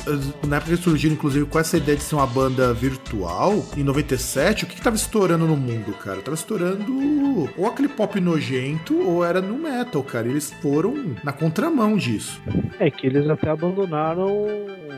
na época eles surgiram, inclusive, com essa ideia de ser uma banda virtual, em 97, o que, que tava estourando no mundo, cara? Tava estourando ou aquele pop nojento ou era no metal, cara. Eles foram na contramão disso. É que eles até abandonaram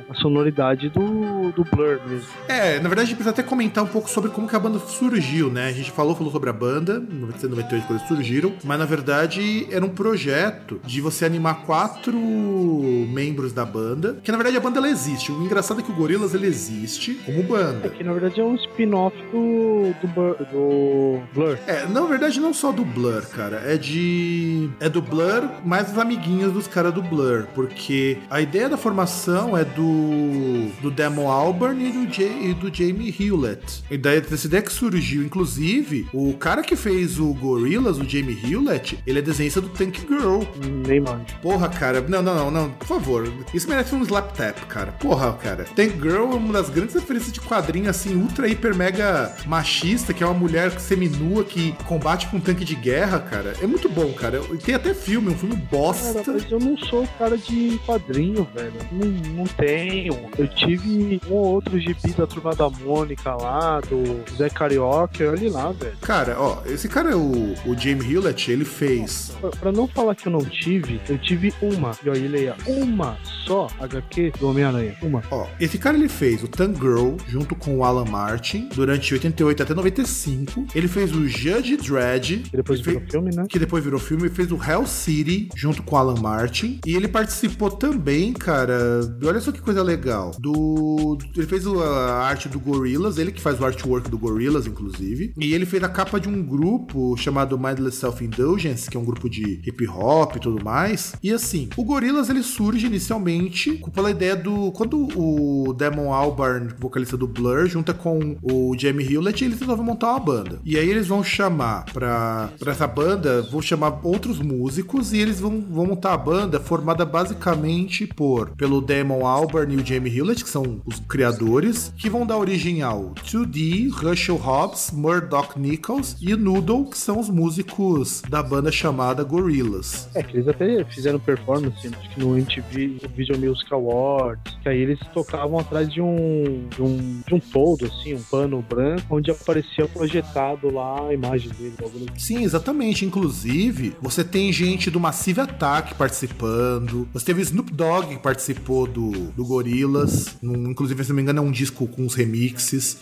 a sonoridade do do, Blur mesmo. É, na verdade a gente precisa até comentar um pouco sobre como que a banda surgiu, né? A gente falou, falou sobre a banda, em 97, 98 quando eles surgiram, mas na verdade era um projeto de você animar quatro membros da banda, que na verdade a banda ela existe. O engraçado é que o Gorillaz ele existe como É banda. que na verdade é um spin-off do, do, Blur, do Blur. É, na verdade não só do Blur, cara, é de é do Blur mais os amiguinhos dos caras do Blur, porque a ideia da formação é do do Damon Albarn e do, Jay, e do Jamie Hewlett. E daí essa ideia que surgiu, inclusive, o cara que fez o Gorillaz, o Jamie Hewlett, ele é desenhista do Tank Girl. Nem manjo. Porra, cara, não, não, não, não, por favor. Isso merece um slap tap, cara. Porra, cara. Tank Girl é uma das grandes referências de quadrinho, assim, ultra, hiper, mega machista, que é uma mulher seminua que combate com um tanque de guerra, cara. É muito bom, cara. Tem até filme, um filme bosta. Cara, mas eu não sou cara de quadrinho, velho. Não, não tenho. Eu tive um ou outro gibi da turma da Mônica lá, do Zé Carioca, olha lá, velho. Cara, ó, esse cara, o, o Jamie Hewlett, ele fez. Pra, pra não falar que eu não tive, eu tive uma. E aí, leia, uma só HQ do Homem-Aranha. Uma. Ó, esse cara ele fez o Tank Girl junto com o Alan Martin durante 88 até 95. Ele fez o Judge Dredd. Que depois virou fez- filme, né? que depois virou filme, fez o Hell City junto com o Alan Martin. E ele participou também, cara. Olha só que coisa legal. Do. Ele fez a arte do Gorillaz, ele que faz o artwork do Gorillaz, inclusive. E ele fez a capa de um grupo chamado Mindless Self-Indulgence, que é um grupo de hip hop e tudo mais. E assim, o Gorillaz ele surge inicialmente pela ideia do. Quando o Damon Albarn, vocalista do Blur, junta com o Jamie Hewlett, eles resolvem montar uma banda. E aí eles vão chamar pra, pra essa banda, vão chamar outros músicos e eles vão, vão montar a banda formada basicamente por pelo Damon Albarn e o Jamie Hewlett, que são os criadores, que vão dar origem ao 2D, Russell Hobbs, Murdoch Nichols e Noodle, que são os músicos da banda chamada Gorillaz. É, que eles até fizeram performance, no MTV Video Music Awards, que aí eles tocavam atrás de um, de um, de um toldo, assim, um pano branco, onde aparecia projetado lá a imagem dele. Sim, exatamente. Inclusive, você tem gente do Massive Attack participando. Você teve Snoop Dogg que participou do, do Gorillaz. Num- inclusive, se não me engano, é um disco com uns remixes.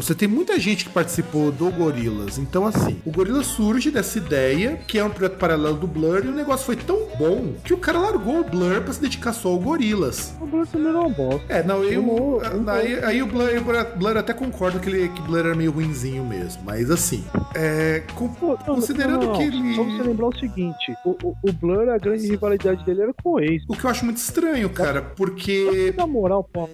Você tem muita gente que participou do Gorillaz. Então, assim, o Gorillaz surge dessa ideia, que é um projeto paralelo do Blur, e o negócio foi tão bom que o cara largou o Blur pra se dedicar só ao Gorillaz. O Blur também não é bosta. É, não, eu, aí, aí o Blur, Blur até concordo que, ele, que Blur era meio ruinzinho mesmo, mas assim, é, com- não, considerando não, não, que ele... Só você lembrar o seguinte: o, o, o Blur, a grande rivalidade dele era com o Ace. O que eu acho muito estranho, cara, porque. Na moral, pô.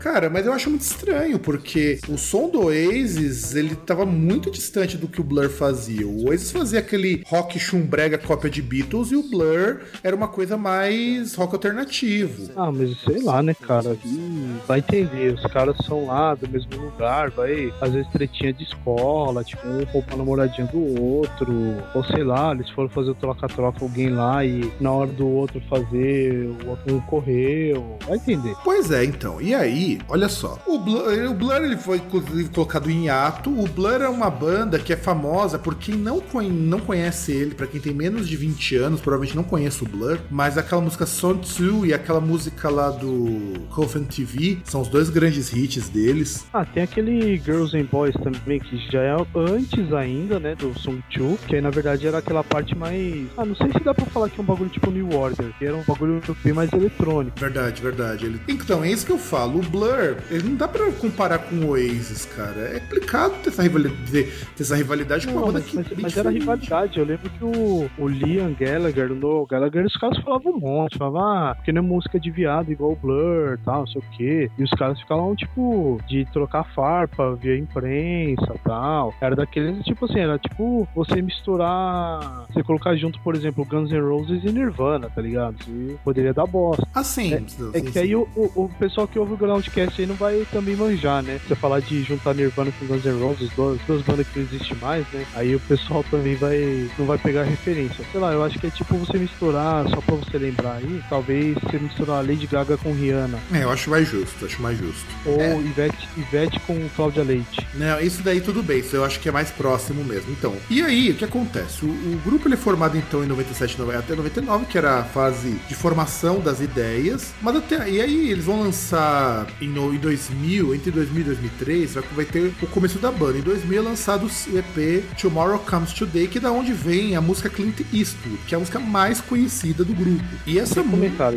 Cara, mas eu acho muito estranho, porque o som do Oasis, ele tava muito distante do que o Blur fazia. O Oasis fazia aquele rock chumbrega cópia de Beatles e o Blur era uma coisa mais rock alternativo. Ah, mas sei lá, né, cara? Hum, vai entender, os caras são lá do mesmo lugar, vai às vezes tretinha de escola, tipo, um rouba a namoradinha do outro, ou sei lá, eles foram fazer o troca-troca com alguém lá e na hora do outro fazer, o outro um correu, vai entender. Pois é, então. E aí, olha só. O Blur, o Blur ele foi colocado em ato. O Blur é uma banda que é famosa por quem não, não conhece ele, pra quem tem menos de 20 anos, provavelmente não conhece o Blur, mas aquela música Son 2 e aquela música lá do Coffin TV são os dois grandes hits deles. Ah, tem aquele Girls and Boys também, que já é antes ainda, né, do Song 2, que aí na verdade era aquela parte mais. Ah, não sei se dá pra falar que é um bagulho tipo New Order, que era um bagulho bem mais eletrônico. Verdade, verdade. Ele... Então, é isso que eu falo. O Blur, ele não dá pra comparar com o Oasis, cara. É complicado ter essa rivalidade, ter essa rivalidade com uma Não, banda mas, que mas, mas era rivalidade. Eu lembro que o, o Liam Gallagher, no Gallagher, os caras falavam um monte. Falavam, ah, porque não é música de viado igual o Blur e tal, não sei o quê. E os caras ficavam, tipo, de trocar farpa via imprensa e tal. Era daqueles, tipo assim, era tipo você misturar. Você colocar junto, por exemplo, Guns N' Roses e Nirvana, tá ligado? E poderia dar bosta. Assim, É sim, que sim. aí o, o, o pessoal que ouve o Groundcast aí não vai também manjar, né? Você falar de juntar Nirvana com Guns N' Roses, duas, duas bandas que não existem mais, né? Aí o pessoal também vai não vai pegar referência. Sei lá, eu acho que é tipo você misturar, só pra você lembrar aí, talvez você misturar Lady Gaga com Rihanna. É, eu acho mais justo, acho mais justo. Ou É. Ivete, Ivete com Cláudia Leite. Não, isso daí tudo bem, isso eu acho que é mais próximo mesmo. Então, e aí, o que acontece? O, o grupo ele é formado então em 97 nove- até 99, que era a fase de formação das ideias, mas até e aí eles vão lançar em, em 2000, entre 2000 e 2003, vai, vai ter o começo da banda. Em 2000 é lançado o EP Tomorrow Comes Today, que é da onde vem a música Clint Eastwood, que é a música mais conhecida do grupo. E essa música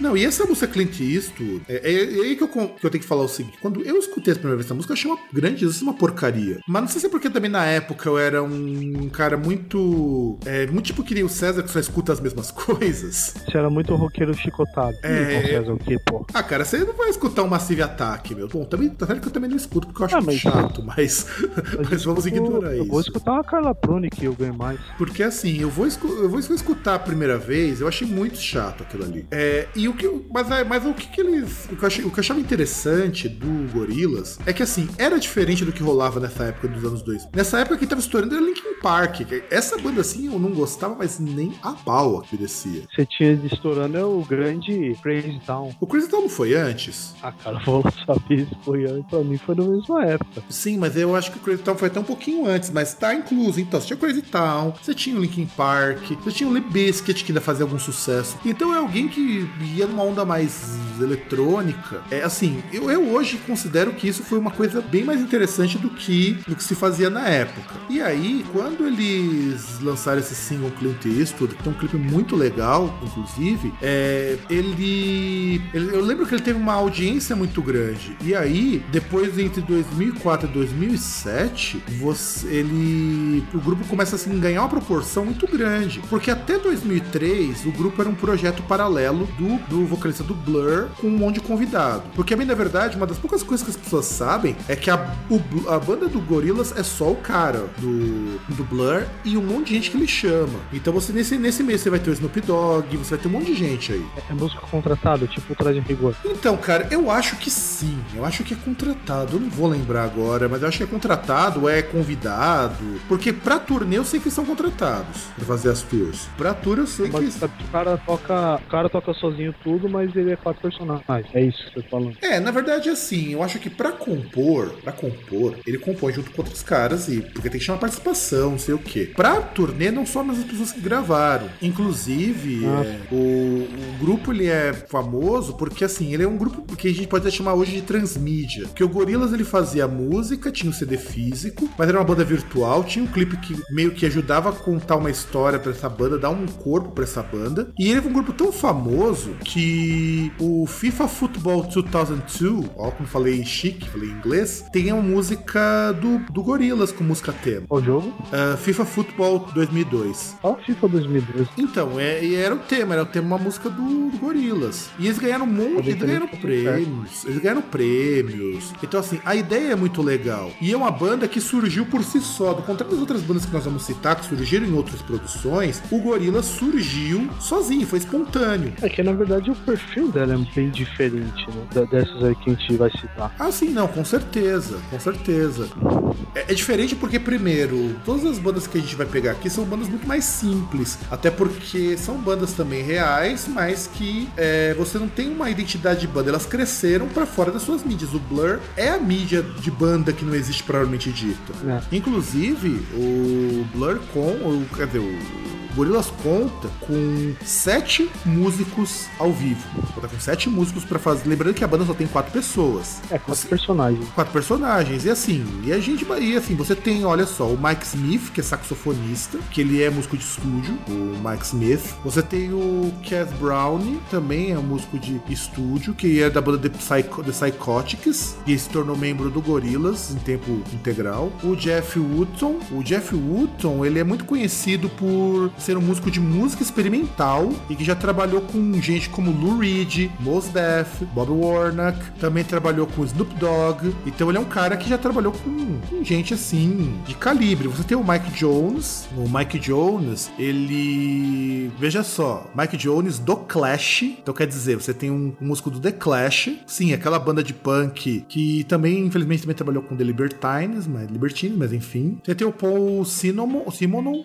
não, e essa música Clint Eastwood, é, é- é aí que eu, que eu tenho que falar o seguinte: quando eu escutei a primeira vez essa música, eu achei uma grande, uma porcaria. Mas não sei se é porque também na época eu era um cara muito. É, muito tipo que nem o César, que só escuta as mesmas [LAUGHS] coisas. Você era muito roqueiro chicotado. É, César, o que, pô? Ah, cara, você não vai escutar um Massive Attack, meu. Bom, também, tá certo que eu também não escuto porque eu acho Ah, mas- chato, [LAUGHS] mas, mas vamos Eu- ignorar Eu vou isso. escutar uma Carla Bruni que eu ganho mais. Porque assim, eu vou, eu vou escutar a primeira vez, eu achei muito chato aquilo ali. É, e o que, mas, é- mas o que, que eles. O que, eu achei- o que eu achava interessante do Gorilas é que assim, era diferente do que rolava nessa época dos anos 2000. Nessa época quem tava estourando era Linkin Park. que Essa banda assim eu não gostava, mas nem a pau que descia. Você tinha estourando é o grande Crazy Town. O Crazy Town não foi antes? Ah, cara, [LAUGHS] vou saber se foi antes. Pra mim foi na mesma época. Sim, mas eu acho que o Crazy Town foi até um pouquinho antes, mas tá incluso. Então, você tinha o Crazy Town, você tinha o Linkin Park, você tinha o Limp Bizkit que ainda fazia algum sucesso. Então é alguém que ia numa onda mais eletrônica. É assim, eu, eu hoje considero que isso foi uma coisa bem mais interessante do que do que se fazia na época. E aí, quando eles lançaram esse single Clint Eastwood, que tem um clipe muito legal, inclusive, é, ele, ele- Eu lembro que ele teve uma audiência muito grande. E aí, depois entre 2004 e 2007, você, ele. O grupo começa assim, a ganhar uma proporção muito grande. Porque até 2003, o grupo era um projeto paralelo do, do vocalista do Blur com um monte de convidado. Porque, bem na verdade, uma das poucas coisas que as pessoas sabem é que a, o a banda do Gorillaz é só o cara do, do Blur e um monte de gente que ele chama. Então você nesse, nesse mês você vai ter o Snoop Dogg, você vai ter um monte de gente aí. É música contratada, tipo Traje Rigor. Então, cara, eu acho que sim. Eu acho que é contratado. Eu não vou lembrar agora, mas eu acho que é contratado ou é convidado. Porque pra turnê eu sei que são contratados pra fazer as tours. Pra tour eu sei que. Mas que o cara toca. O cara toca sozinho tudo, mas ele é quatro personagens. É isso que você tá falando. É, na verdade, assim, eu acho que pra compor, pra compor, ele compõe junto com outros caras e porque tem que chamar participação, não sei o quê. Pra turnê, não só as pessoas que gravaram. Inclusive, Ah. é, o, o grupo ele é famoso porque assim, ele é um grupo que a gente pode até chamar hoje de transmídia. Que o Gorillaz ele fazia música, tinha um CD físico, mas era uma banda virtual, tinha um clipe que meio que ajudava a contar uma história pra essa banda, dar um corpo pra essa banda. E ele é um grupo tão famoso que o FIFA Football 2002, ó, como falei chique, falei em inglês, tem a música do, do Gorillaz com música tema. Qual jogo? Ah, FIFA Football 2002. Ó, FIFA 2012. Então, é, era o tema, era o tema uma música do, do Gorillaz. E eles ganharam um monte, eles ganharam prêmios, eles ganharam prêmios. Então, assim, a ideia é muito legal. E é uma banda que surgiu por si só, do contrário das outras bandas que nós vamos citar, que surgiram em outras produções, o Gorillaz surgiu sozinho, foi espontâneo. É que na verdade o perfil dela é bem diferente, né? Dessas aí que a gente vai citar. Ah, sim, não, com certeza, com certeza. É, é diferente porque, primeiro, todas as bandas que a gente vai pegar aqui são bandas muito mais simples. Até porque são bandas também reais, mas que é, você não tem uma identidade de banda. Elas cresceram pra fora das suas mídias. O Blur é a mídia de banda que não existe propriamente dita. É. Inclusive, o Blur com. O, dizer, o. Gorillaz conta com sete músicos ao vivo. Conta com sete músicos pra fazer. Lembrando que a banda só tem quatro pessoas É, quatro personagens. quatro personagens. E assim, e a gente e assim, você tem, olha só, o Mike Smith, que é saxofonista, que ele é músico de estúdio, o Mike Smith. Você tem o Cass Brown, também é um músico de estúdio, que é da banda The, Psycho, The Psychotics, e se tornou membro do Gorillaz em tempo integral. O Jeff Wooton, o Jeff Wooton, ele é muito conhecido por ser um músico de música experimental e que já trabalhou com gente como Lou Reed, Mos Def, Bob Warnock, também trabalhou com Snoop Dogg. Então ele é um cara que já trabalhou com, com gente assim de calibre. Você tem o Mike Jones, o Mike Jones, ele veja só, Mike Jones do Clash. Então quer dizer, você tem um, um músico do The Clash, sim, aquela banda de punk que também infelizmente também trabalhou com The Libertines, mas Libertines, mas enfim. Você tem o Paul Simonon,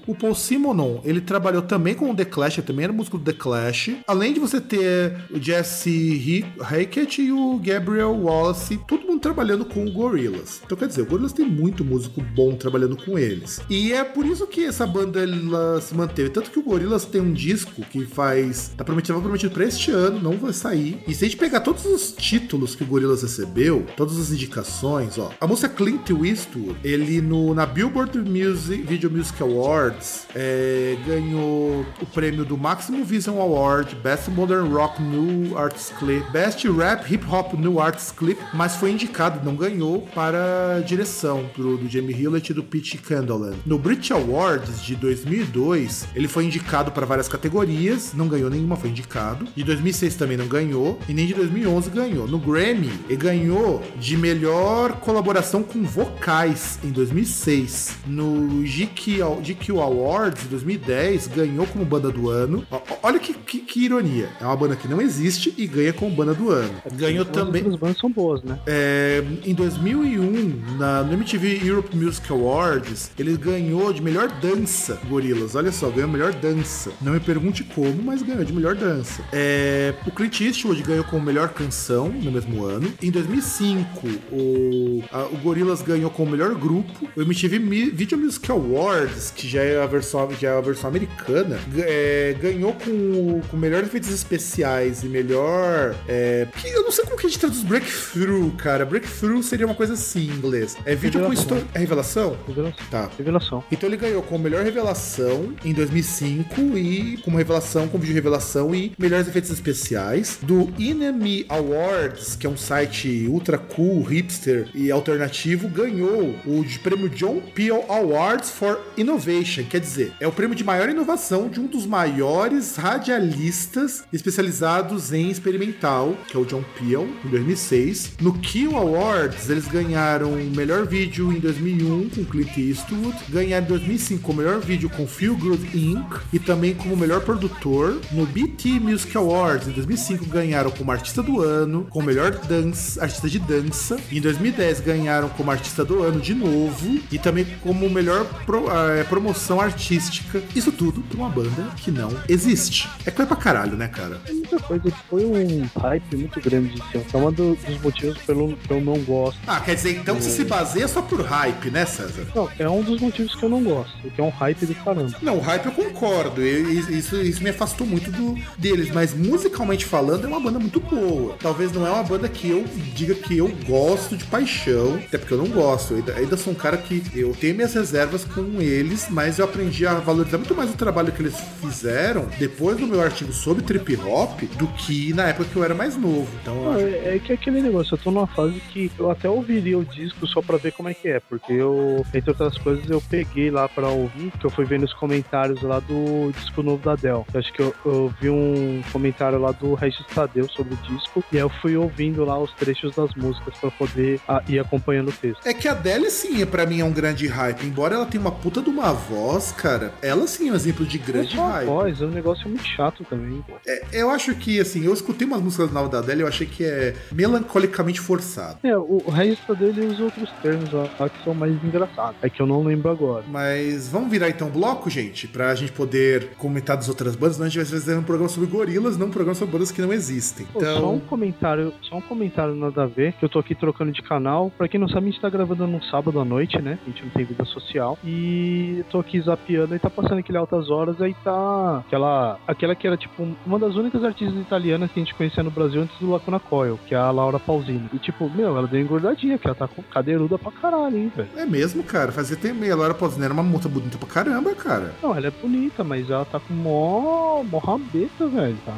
o Paul Simonon, ele trabalhou também com o The Clash, também era músico do The Clash. Além de você ter o Jesse Hackett e o Gabriel Wallace, todo mundo trabalhando com o Gorillaz. Então quer dizer, o Gorillaz tem muito músico bom trabalhando com eles. E é por isso que essa banda ela se manteve. Tanto que o Gorillaz tem um disco que faz. Tá prometido, tava prometido pra este ano, não vai sair. E se a gente pegar todos os títulos que o Gorillaz recebeu, todas as indicações, ó. A música Clint Eastwood, ele no, na Billboard Music, Video Music Awards é, ganhou o prêmio do Maximum Vision Award, Best Modern Rock New Arts Clip, Best Rap Hip Hop New Arts Clip, mas foi indicado, não ganhou, para direção do, do Jamie Hewlett e do Pete Candleland. No Brit Awards de 2002, ele foi indicado para várias categorias, não ganhou nenhuma, foi indicado. De 2006 também não ganhou, e nem de 2011 ganhou. No Grammy, ele ganhou de melhor colaboração com vocais em 2006. No GQ, GQ Awards de 2010, ganhou como banda do ano. Ó, Olha que, que- que ironia. É uma banda que não existe e ganha como banda do ano. Ganhou também. As bandas são boas, né? É, em 2001, na, no MTV Europe Music Awards, ele ganhou de melhor dança, Gorillaz. Olha só, ganhou melhor dança. Não me pergunte como, mas ganhou de melhor dança. É, o Clint Eastwood ganhou como melhor canção no mesmo ano. Em 2005, o, a- o Gorillaz ganhou como melhor grupo. O MTV Mi- Video Music Awards, que já é a versão, já é a versão americana, é, ganhou com, com melhor efeitos especiais e melhor. É, que eu não sei como que a gente traduz breakthrough, cara. Breakthrough seria uma coisa assim em inglês. É vídeo com Revelação. história. É revelação? Revelação. Tá. Revelação. Então ele ganhou como melhor revelação em 2005 e como revelação, como vídeo revelação e melhores efeitos especiais do Enemy Awards, que é um site ultra cool, hipster e alternativo, ganhou o de prêmio John Peel Awards for Innovation, quer dizer, é o prêmio de maior inovação de um dos maiores radialistas especializados em experimental, que é o John Peel, em 2006. No Kill Awards, eles ganharam o melhor vídeo em 2001 com Clint Eastwood, ganharam em 2005 como melhor vídeo com Feel Good Inc. e também como melhor produtor. No BT Music Awards, em 2005, ganharam como artista do ano, como melhor dança, artista de dança. Em 2010, ganharam como artista do ano de novo e também como melhor pro- eh, promoção artística. Isso tudo pra uma banda que não existe. É coisa pra caralho, né, cara? É muita coisa. Foi um hype muito grande esse ano. É um do- dos motivos pelo que eu não gosto. Ah, quer dizer, então você se baseia só por hype, né, César? Não, é um dos motivos que eu não gosto. Que é um hype do caramba. Não, o hype eu concordo. e- e- Isso, isso me afastou muito do, deles. Mas musicalmente falando, é uma banda muito boa. Talvez não é uma banda que eu diga que eu gosto de paixão. Até porque eu não gosto. Eu ainda, ainda sou um cara que eu tenho minhas reservas com eles, mas eu aprendi a valorizar muito mais o trabalho que eles fizeram depois do meu artigo sobre trip hop do que na época que eu era mais novo. Então, Não, acho- é, é que é aquele negócio, eu tô numa fase que eu até ouviria o disco só pra ver como é que é, porque eu, entre outras coisas, eu peguei lá pra ouvir, que eu fui vendo os comentários lá do disco novo da Dell. Eu acho que eu, eu vi um comentário lá do Regis Tadeu sobre o disco, e aí eu fui ouvindo lá os trechos das músicas pra poder ah, ir acompanhando o texto. É que a Adele, sim, pra mim é um grande hype. Embora ela tenha uma puta de uma voz, cara, ela sim um exemplo de grande Não só a hype. voz, é um negócio muito chato também. É, eu acho que, assim, eu escutei umas músicas novas da Adele e eu achei que é melancolicamente forçado. É, o, o Regis Tadeu ele usa outros termos lá, que são mais engraçados. É que eu não lembro agora. Mas vamos virar então o bloco, gente, pra gente poder comentar das outras bandas. Senão a gente vai fazer um programa sobre gorilas, não um programa sobre bandas que não existem. Pô, Só um Então, comentário, só um comentário nada a ver, que eu tô aqui trocando de canal. Pra quem não sabe, a gente tá gravando num sábado à noite, né? A gente não tem vida social. E tô aqui zapeando e tá passando aquele altas horas, aí tá aquela. Aquela que era tipo uma das únicas artistas italianas que a gente conhecia no Brasil antes do Lacuna Coil, que é a Laura Pausini. E tipo, meu, ela deu engordadinha, que ela tá com cadeiruda pra caralho, hein, velho. é mesmo, cara. Fazia tempo meia Laura Pausini era uma moça bonita pra caramba, cara. Não, ela é bonita, mas ela tá com mó, mó rabeta, velho. Tá.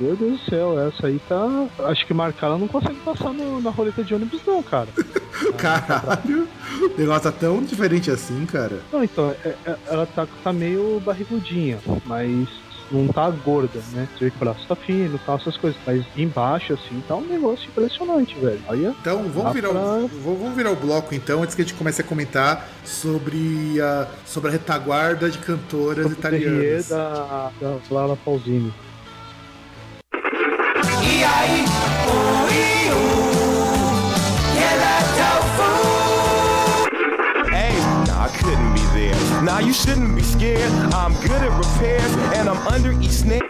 Meu Deus do céu, essa aí tá. Acho que marcar ela não consegue passar no- na roleta de ônibus, não, cara. [LAUGHS] Caralho, o negócio tá tão diferente assim, cara. Não, então, é- é- ela tá a meio barrigudinha, mas não tá gorda, né? Você vê que o braço tá fino, tal, essas coisas. Mas embaixo, assim, tá um negócio impressionante, velho. Olha. Então, vamos virar, o, pra- vamos vamos virar o bloco então, antes que a gente comece a comentar sobre a, sobre a retaguarda de cantoras o italianas. da, da Lara Pausini. E aí, ui, e ela é Nah, you shouldn't be scared. I'm good at repairs, and I'm under each snare.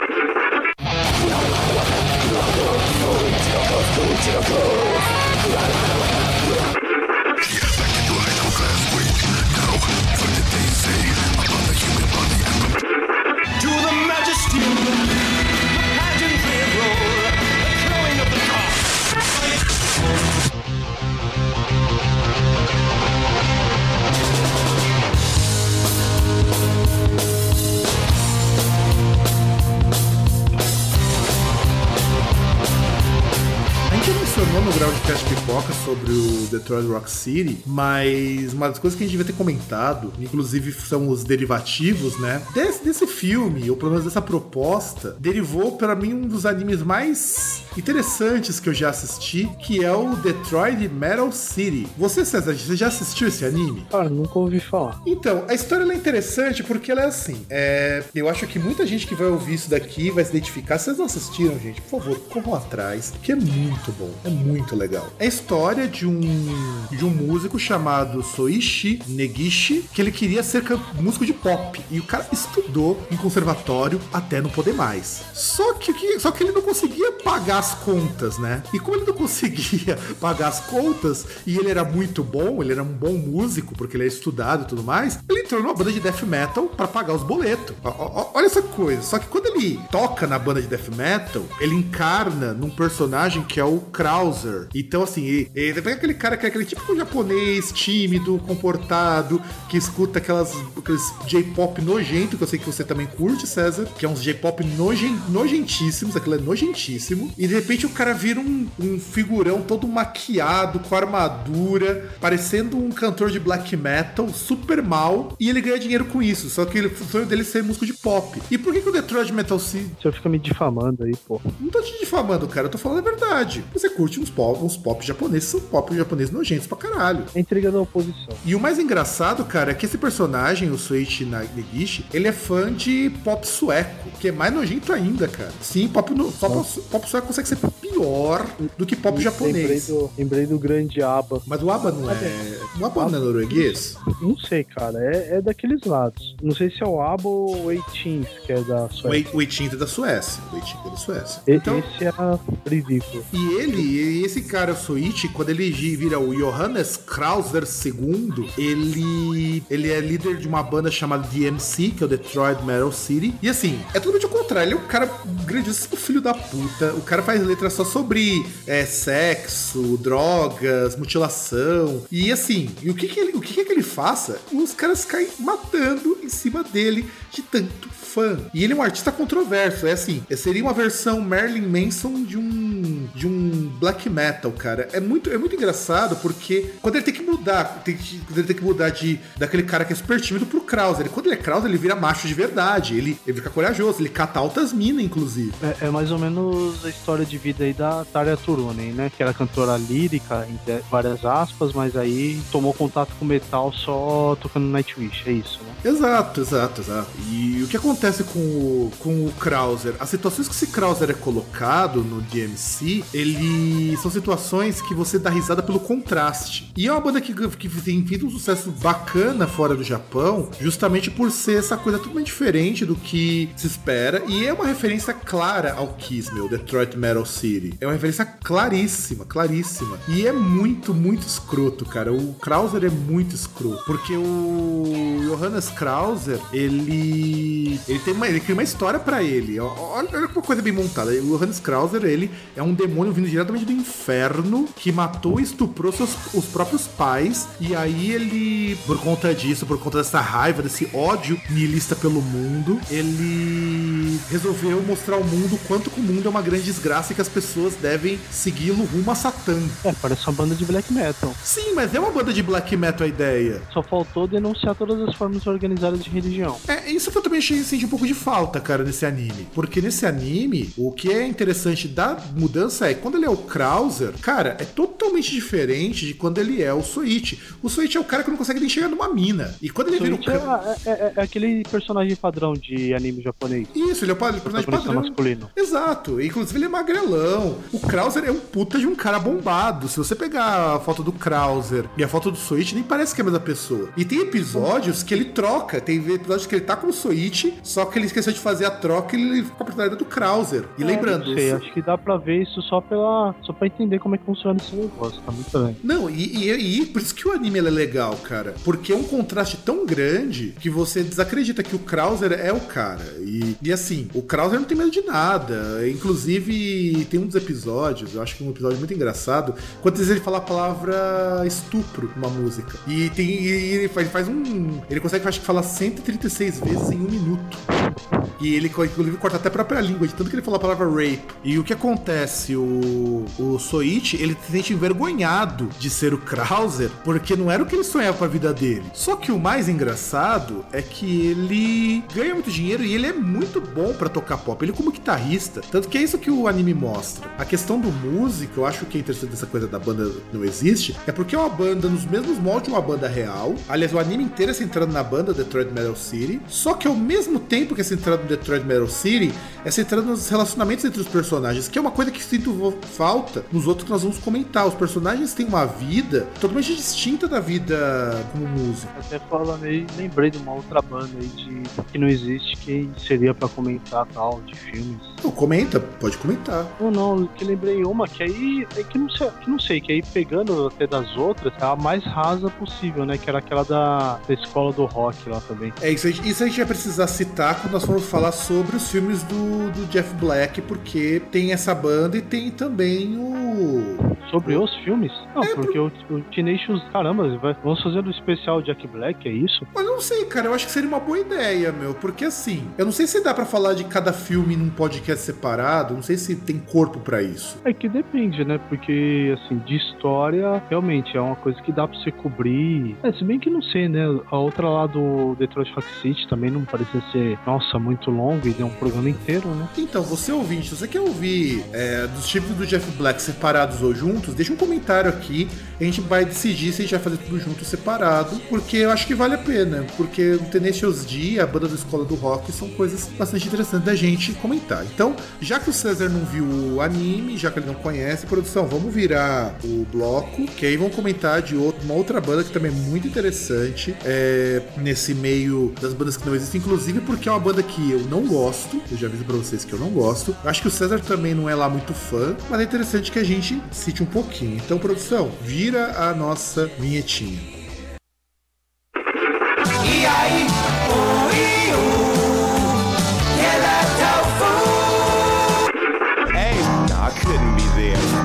Gente mencionou no Groundcast Pipoca sobre o Detroit Rock City, mas uma das coisas que a gente devia ter comentado, inclusive são os derivativos, né? Desse, desse filme, ou pelo menos dessa proposta, derivou para mim um dos animes mais interessantes que eu já assisti, que é o Detroit Metal City. Você, César, você já assistiu esse anime? Cara, nunca ouvi falar. Então, a história é interessante porque ela é assim. é, eu acho que muita gente que vai ouvir isso daqui vai se identificar. Se vocês não assistiram, gente, por favor, corram atrás, que é muito bom, é muito legal. É a história de um de um músico chamado Soichi Negishi, que ele queria ser músico de pop. E o cara estudou em conservatório até não poder mais. Só que, só que ele não conseguia pagar as contas, né? E como ele não [LAUGHS] conseguia pagar as contas e ele era muito bom, ele era um bom músico, porque ele é estudado e tudo mais, ele entrou numa banda de death metal pra pagar os boletos. Olha essa coisa. Só que quando ele toca na banda de death metal, ele encarna num personagem que é o Krauser. Então, assim, ele, pega aquele cara que é aquele tipo japonês, tímido, comportado, que escuta aquelas, aqueles J-pop nojento, que eu sei que você também curte, César, que é uns J-pop nojen, nojentíssimos, aquilo é nojentíssimo. E de repente o cara vira um, um figurão todo maquiado, com armadura, parecendo um cantor de black metal, super mal, e ele ganha dinheiro com isso. Só que ele, o sonho dele é ser músico de pop. E por que, que o Detroit Metal City Você fica me difamando aí, pô. não tô te difamando, cara, eu tô falando a verdade. Você curte uns pop, uns pop japoneses, são pop japoneses nojentos pra caralho. É intriga da oposição. E o mais engraçado, cara, é que esse personagem, o Soichi Negishi, ele é fã de pop sueco, que é mais nojento ainda, cara. Sim, pop, no, pop, pop sueco consegue ser pior do que pop Lembrei japonês. do, lembrei do grande ABBA. Mas o ABBA não é. O ABBA não é norueguês? Não sei, cara. É, é daqueles lados. Não sei se é o ABBA ou o Eighteenth, que é da O Suécia. O Eitinto é da Suécia. O Eitinto é da Suécia. Então, Esse é ridículo. E ele, e esse cara, o Soichi, quando ele vira o Johannes Krauser II, ele, ele é líder de uma banda chamada DMC, que é o Detroit Metal City. E assim, é totalmente o contrário. Ele é um cara grandíssimo filho da puta. O cara faz letras só sobre é, sexo, drogas, mutilação. E assim, e o que que ele, o que que, que ele faça? Os caras caem matando em cima dele de tanto fã. E ele é um artista controverso. É assim, seria uma versão Marilyn Manson de um de um black metal, cara. É muito, é muito engraçado porque quando ele tem que mudar, tem que, quando ele tem que mudar de daquele cara que é super tímido pro Krauser. Quando ele é Krauser, ele vira macho de verdade. Ele, ele fica corajoso, ele cata altas minas, inclusive. É, é mais ou menos a história de vida aí da Tarja Turunen, né? Que era cantora lírica, entre várias aspas, mas aí tomou contato com metal só tocando Nightwish. É isso, né? Exato, exato, exato. E o que acontece com o, com o Krauser? As situações que esse Krauser é colocado no DMC, ele são situações que você dá risada pelo contraste. E é uma banda que, que tem tido um sucesso bacana fora do Japão, justamente por ser essa coisa totalmente diferente do que se espera. E é uma referência clara ao Kiss, meu, Detroit Metal City. É uma referência claríssima, claríssima. E é muito, muito escroto, cara. O Krauser é muito escroto. Porque o Johannes Krauser, ele. Ele tem uma, ele cria uma história pra ele. Olha, olha uma coisa bem montada. O Johannes Krauser, ele é um demônio vindo diretamente do inferno que matou e estuprou seus, os próprios pais. E aí ele, por conta disso, por conta dessa raiva, desse ódio nihilista pelo mundo, ele resolveu mostrar ao mundo o quanto o mundo é uma grande desgraça e que as pessoas devem segui-lo rumo a Satã. É, parece uma banda de black metal. Sim, mas é uma banda de black metal a ideia. Só faltou denunciar todas as formas organizadas de religião. É, isso que eu também senti um pouco de falta, cara, nesse anime. Porque nesse anime, o que é interessante da mudança é quando ele é o Krauser, cara, é totalmente diferente de quando ele é o Soichi. O Soichi é o cara que não consegue nem chegar numa mina. E quando ele vira o Soichi é, é- é- é aquele personagem padrão de anime japonês. Isso, ele é o personagem padrão. masculino. Exato. Inclusive ele é magrelão. O Krauser é um puta de um cara bombado. Se você pegar a foto do Krauser e a foto do Soichi, nem parece que é a mesma pessoa. E tem episódios que ele troca. Tem episódios que ele tá com o Soichi, só que ele esqueceu de fazer a troca e ele fica com a personalidade do Krauser. E lembrando, É, Não sei, acho que dá pra ver isso só pela. só pra entender como é que funciona esse negócio. Tá muito bem. Não, e, e- e por isso que o anime é legal, cara. Porque é um contraste tão grande que você desacredita que o Krauser é o cara. E, e assim, o Krauser não tem medo de nada. Inclusive, tem um dos episódios, eu acho que um episódio muito engraçado, quantas vezes ele fala a palavra estupro numa música. E tem. E ele faz, faz um. Ele consegue, acho que fala 136 vezes em um minuto. E ele, inclusive, corta até a própria língua, de tanto que ele fala a palavra rape. E o que acontece? O, o Soichi, ele se sente envergonhado de ser o Krauser, porque não era o que ele sonhava pra vida dele. Só que o mais engraçado é que ele ganha muito dinheiro e ele é muito bom pra tocar pop. Ele como guitarrista. Tanto que é isso que o anime mostra. A questão do músico, eu acho que é interessante dessa coisa da banda não existe, é porque é uma banda nos mesmos moldes de uma banda real. Aliás, o anime inteiro é centrado na banda Detroit Metal City. Só que ao mesmo tempo que é centrado no Detroit Metal City, é centrado nos relacionamentos entre os personagens, que é uma coisa que sinto falta nos outros que nós vamos comentar. Os personagens têm uma vida totalmente distinta da vida como músico. Até falando aí, lembrei de uma outra banda aí de que não existe, que seria pra comentar tal, de filmes. Então, comenta, pode comentar. Ou não, que lembrei uma que aí é que não sei, que não sei, que aí pegando até das outras, é a mais rasa possível, né? Que era aquela da, da escola do rock lá também. É isso, a gente- isso a gente vai precisar citar quando nós formos falar sobre os filmes do, do Jeff Black, porque tem essa banda e tem também o. Sobre os filmes? Não, porque o, o Tenacious, caramba, vai- vamos fazer o especial Jack Black, é isso? Mas eu não sei, cara, eu acho que seria uma boa ideia, meu, porque assim, eu não sei se dá pra falar de cada filme num podcast separado, não sei se tem corpo pra isso. É que depende, né? Porque, assim, de história, realmente é uma coisa que dá pra você cobrir. É, se bem que não sei, né? A outra lá do Detroit Rock City também não parecia ser, nossa, muito longo e deu um programa inteiro, né? Então, você ouvinte, se você quer ouvir é, dos filmes do Jeff Black separados ou juntos, deixa um comentário aqui. A gente vai decidir se a gente vai fazer tudo junto ou separado, porque eu acho que vale a pena. Porque o Tenacious D, a banda da Escola do Rock, são coisas bastante interessantes da gente comentar. Então, já que o César não viu o anime, já que ele não conhece, produção, vamos virar o bloco, que aí vão comentar de outro- uma outra banda que também é muito interessante é, nesse meio das bandas que não existem, inclusive porque é uma banda que eu não gosto, eu já aviso pra vocês que eu não gosto. Acho que o César também não é lá muito fã, mas é interessante que a gente cite um pouquinho. Então, produção, vira a nossa vinhetinha. E aí,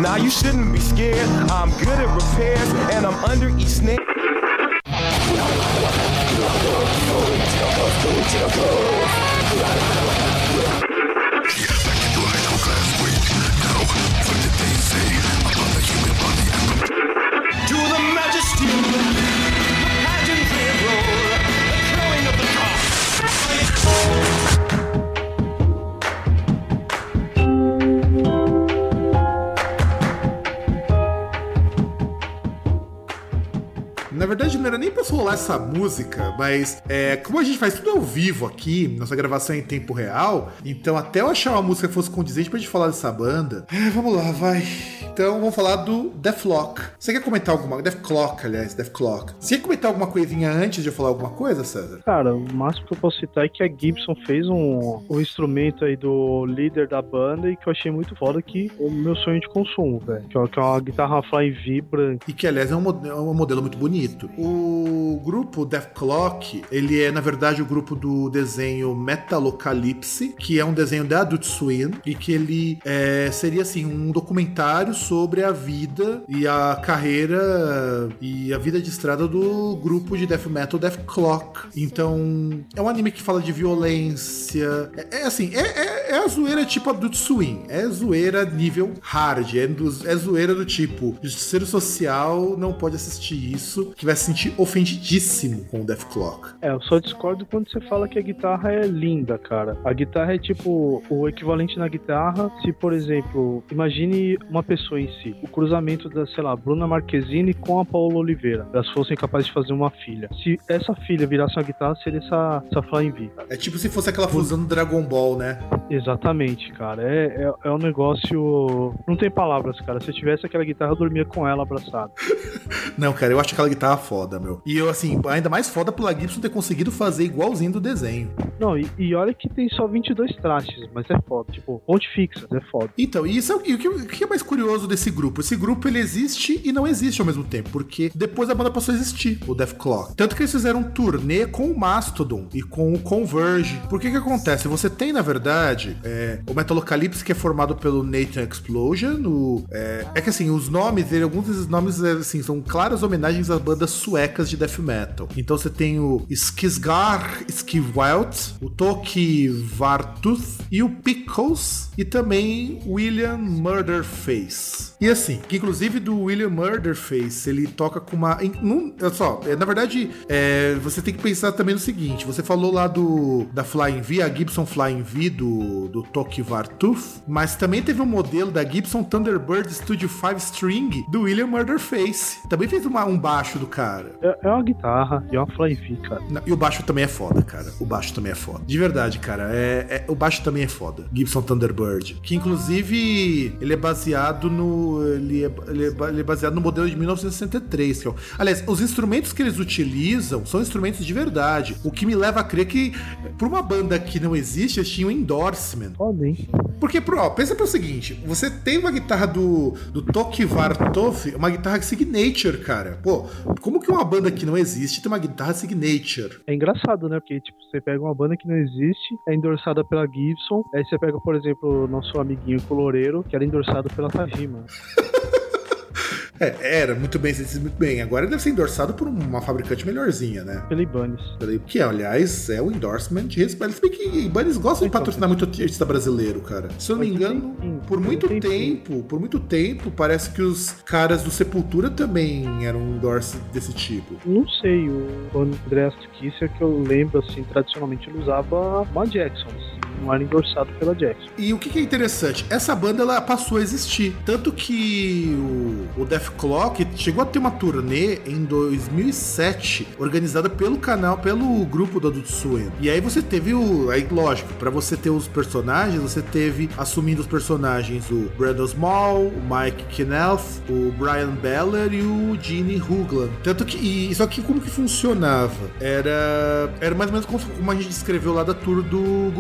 Nah, you shouldn't be scared. I'm good at repairs and I'm under each snare. Na verdade, não era nem pra rolar essa música, mas é, como a gente faz tudo ao vivo aqui, nossa gravação é em tempo real, então até eu achar uma música que fosse condizente pra gente falar dessa banda. É, vamos lá, vai. Então vamos falar do Deathlock. Você quer comentar alguma Deathclock, aliás, Deathclock. Você quer comentar alguma coisinha antes de eu falar alguma coisa, César? Cara, o máximo que eu posso citar é que a Gibson fez um, um instrumento aí do líder da banda e que eu achei muito foda que o meu sonho de consumo, velho. Que é que é uma guitarra Fly V branca. E que, aliás, é um, é um modelo muito bonito. O grupo Deathclock, ele é, na verdade, o grupo do desenho Metalocalypse, que é um desenho da Adult Swim, e que ele é, seria, assim, um documentário sobre a vida e a carreira e a vida de estrada do grupo de death metal Death Clock. Então, é um anime que fala de violência. É, é assim, é, é, é a zoeira tipo Adult Swim. É zoeira nível hard. É, dos- é zoeira do tipo, ser social não pode assistir isso, que vai se sentir ofendidíssimo com o Death Clock. É, eu só discordo quando você fala que a guitarra é linda, cara. A guitarra é tipo o equivalente na guitarra se, por exemplo, imagine uma pessoa em si, o cruzamento da, sei lá, Bruna Marquezine com a Paola Oliveira. Elas fossem capazes de fazer uma filha. Se essa filha virasse uma guitarra, seria essa, essa Flying V, cara. É tipo se fosse aquela fusão do Dragon Ball, né? Exatamente, cara. É, é, é um negócio. Não tem palavras, cara. Se eu tivesse aquela guitarra, eu dormia com ela abraçado. [LAUGHS] Não, cara, eu acho aquela guitarra foda, meu. E eu, assim, ainda mais foda pela Gibson ter conseguido fazer igualzinho do desenho. Não, e, e olha que tem só 22 trastes, mas é foda. Tipo, ponte fixa, é foda. Então, e isso é, o- e o, que, o que é mais curioso desse grupo? Esse grupo ele existe e não existe ao mesmo tempo, porque depois a banda passou a existir, o Death Clock. Tanto que eles fizeram um turnê com o Mastodon e com o Converge. Por que que acontece? Você tem, na verdade, é, o Metalocalypse, que é formado pelo Nathan Explosion. O, é, é que assim, os nomes dele, alguns desses nomes é, assim, são claras homenagens às bandas suecas de death metal. Então você tem o Skisgar Skivelt, o Toki Vartuth e o Pickles e também William Murderface. E assim, que inclusive do William Murderface, ele toca com uma. num- olha só, é, na verdade, é, você tem que pensar também no seguinte: você falou lá do da Flying V, a Gibson Flying V do, do Toki Vartuth, mas também teve um modelo da Gibson Thunderbird Studio 5 String do William Murderface. Também fez uma- um baixo do cara. É, é uma guitarra e é uma Flying V, cara. Não, E o baixo também é foda, cara. O baixo também é foda. De verdade, cara. É, é- o baixo também é foda. Gibson Thunderbird. Que inclusive ele é baseado no. Ele é, ele é ele é baseado no modelo de 1963. Que é o- aliás, os instrumentos que eles utilizam são instrumentos de verdade. O que me leva a crer que, por uma banda que não existe, eles tinham endorsement. Hein? Porque, pro, ó, pensa pelo seguinte: você tem uma guitarra do, do Toki Vartov, uma guitarra signature, cara. Pô, como que uma banda que não existe tem uma guitarra signature? É engraçado, né? Porque, tipo, você pega uma banda que não existe, é endossada pela Gibson, aí você pega, por exemplo, o nosso amiguinho Coloreiro, que era endossado pela Tajima. [LAUGHS] É, era muito bem, muito bem. Agora ele deve ser endossado por uma fabricante melhorzinha, né? Pela Ibanez. Que, aliás, é o endorsement de respeito. Se bem que Ibanez gosta de Então, patrocinar muito artista brasileiro, cara. Se eu não me engano, por muito tem- tempo, por muito tempo, parece que os caras do Sepultura também eram endorse desse tipo. Não sei, o Andreas Kisser, que eu lembro, assim, tradicionalmente ele usava uma Jackson, não era endossado pela Jackson. E o que, é interessante? Essa banda ela passou a existir. Tanto que o, o Death Clock chegou a ter uma turnê em 2007, organizada pelo canal, pelo grupo Adult Swim. E aí você teve o. Aí, lógico, pra você ter os personagens, você teve assumindo os personagens o Brandon Small, o Mike Kenneth, o Brian Beller e o Gene Hugland. Tanto que. E, só que como que funcionava? Era. Era mais ou menos como, a gente descreveu lá da tour do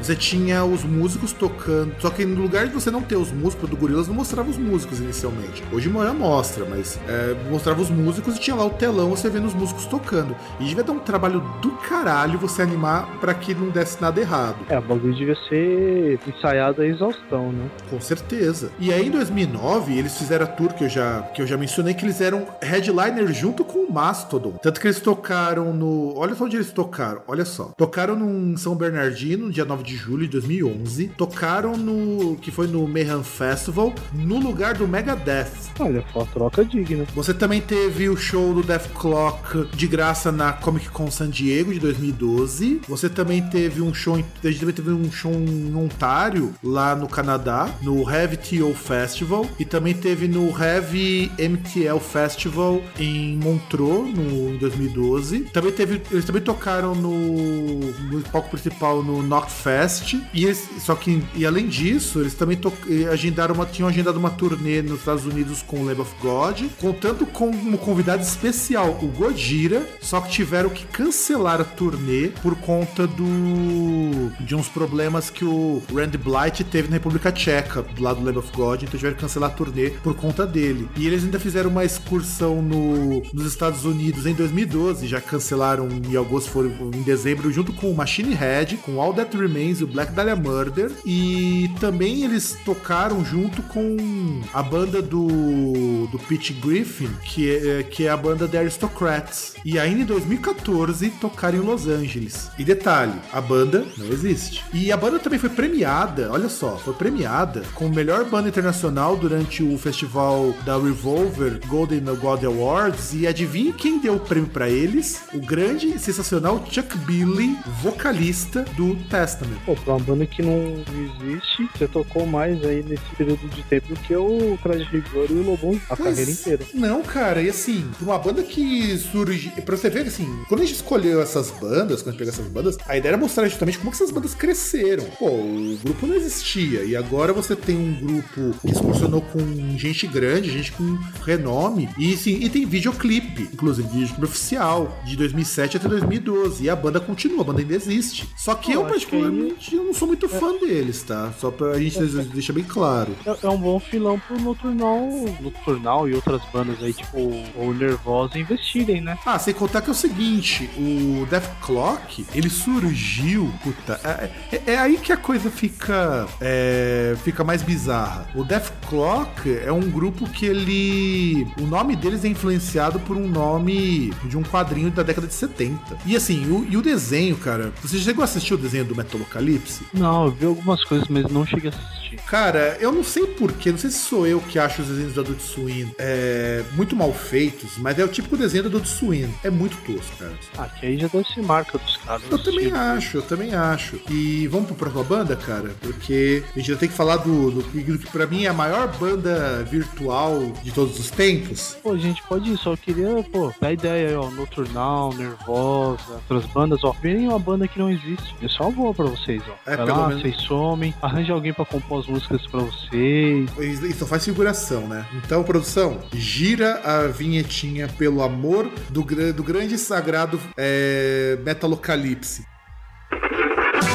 Você tinha os músicos tocando. Só que no lugar de você não ter os músicos do Gorillaz, não mostrava os músicos inicialmente. Hoje já mostra, mas é, mostrava os músicos e tinha lá o telão você vendo os músicos tocando. E devia dar um trabalho do caralho você animar pra que não desse nada errado. É, o bagulho devia ser ensaiado a exaustão, né? Com certeza. E aí em 2009 eles fizeram a tour que eu já que eu já mencionei que eles eram headliner junto com o Mastodon. Tanto que eles tocaram no, olha só onde eles tocaram, olha só. Tocaram no em São Bernardino, dia 9 de julho de 2011. Tocaram no que foi no Mayhem Festival, no lugar do Megadeth. Olha, foi uma troca digna. Você também teve o show do Death Clock de graça na Comic Con San Diego de 2012. Você também teve um show, em- a gente também teve um show em Ontário, lá no Canadá, no Heavy TO Festival. E também teve no Heavy MTL Festival em Montreux, no, em 2012. Também teve, eles também tocaram no, no palco principal no Knockfest. E eles- só que, e além disso, eles também to- agendaram uma, tinham agendado uma turnê nos Estados Unidos com o Lamb of God, contando com um convidado especial, o Gojira, só que tiveram que cancelar a turnê por conta do de uns problemas que o Randy Blight teve na República Tcheca, do lado do Lamb of God, então tiveram que cancelar a turnê por conta dele. E eles ainda fizeram uma excursão no, nos Estados Unidos em 2012, já cancelaram em agosto, foram em dezembro, junto com o Machine Head, com All That Remains Remains o Black Dahlia Murder. E também eles tocaram junto com a banda do, do Pete Griffin, que é, que é a banda The Aristocrats. E ainda em 2014 tocaram em Los Angeles. E detalhe, a banda não existe. E a banda também foi premiada, olha só, foi premiada como melhor banda internacional durante o festival da Revolver Golden God Awards. E adivinhe quem deu o prêmio pra eles? O grande e sensacional Chuck Billy, vocalista do Testament. Pô, pra uma banda que não existe, você tocou mais aí nesse período de tempo do que o Traje Rigor e o Lobão a Pois carreira inteira. Não, cara, e assim, pra uma banda que surge. Pra você ver assim, quando a gente escolheu essas bandas, quando a gente pegou essas bandas, a ideia era mostrar justamente como que essas bandas cresceram. Pô, o grupo não existia. E agora você tem um grupo que excursionou com gente grande, gente com renome. E sim, e tem videoclipe, inclusive videoclipe oficial, de 2007 até 2012. E a banda continua, a banda ainda existe. Só que Eu eu, que aí- particularmente, eu não sou muito fã deles, tá? Só pra gente deixar bem claro. É, é um bom filão pro Nocturnal, Nocturnal e outras bandas aí, tipo o Nervosa, investirem, né? Ah, sem contar que é o seguinte, o Death Clock, ele surgiu, puta, é, é- é aí que a coisa fica, é, fica mais bizarra. O Death Clock é um grupo que ele, o nome deles é influenciado por um nome de um quadrinho da década de 70. E assim, o, e o desenho, cara, você chegou a assistir o desenho do Metalocalypse? Não, eu vi algumas coisas, mas não cheguei a assistir. Cara, eu não sei porquê, não sei se sou eu que acho os desenhos do Adult Swim é, muito mal feitos, mas é o típico desenho do Adult Swim. É muito tosco, cara. Ah, que aí já deve ser marca dos caras. Eu também Tipo, acho, eu também acho. E vamos pra próxima banda, cara? Porque a gente já tem que falar do, do, que- do que pra mim é a maior banda virtual de todos os tempos. Pô, gente, pode ir, só queria, pô, dar ideia aí, ó, Nocturnal, Nervosa, outras bandas, ó. Verem uma banda que não existe. É só boa pra vocês, ó. É, Vai lá, menos- vocês somem, arranja alguém pra compor as músicas pra vocês. E só faz figuração, né? Então, produção, gira a vinhetinha pelo amor do, gra- do grande e sagrado é, Metalocalipse.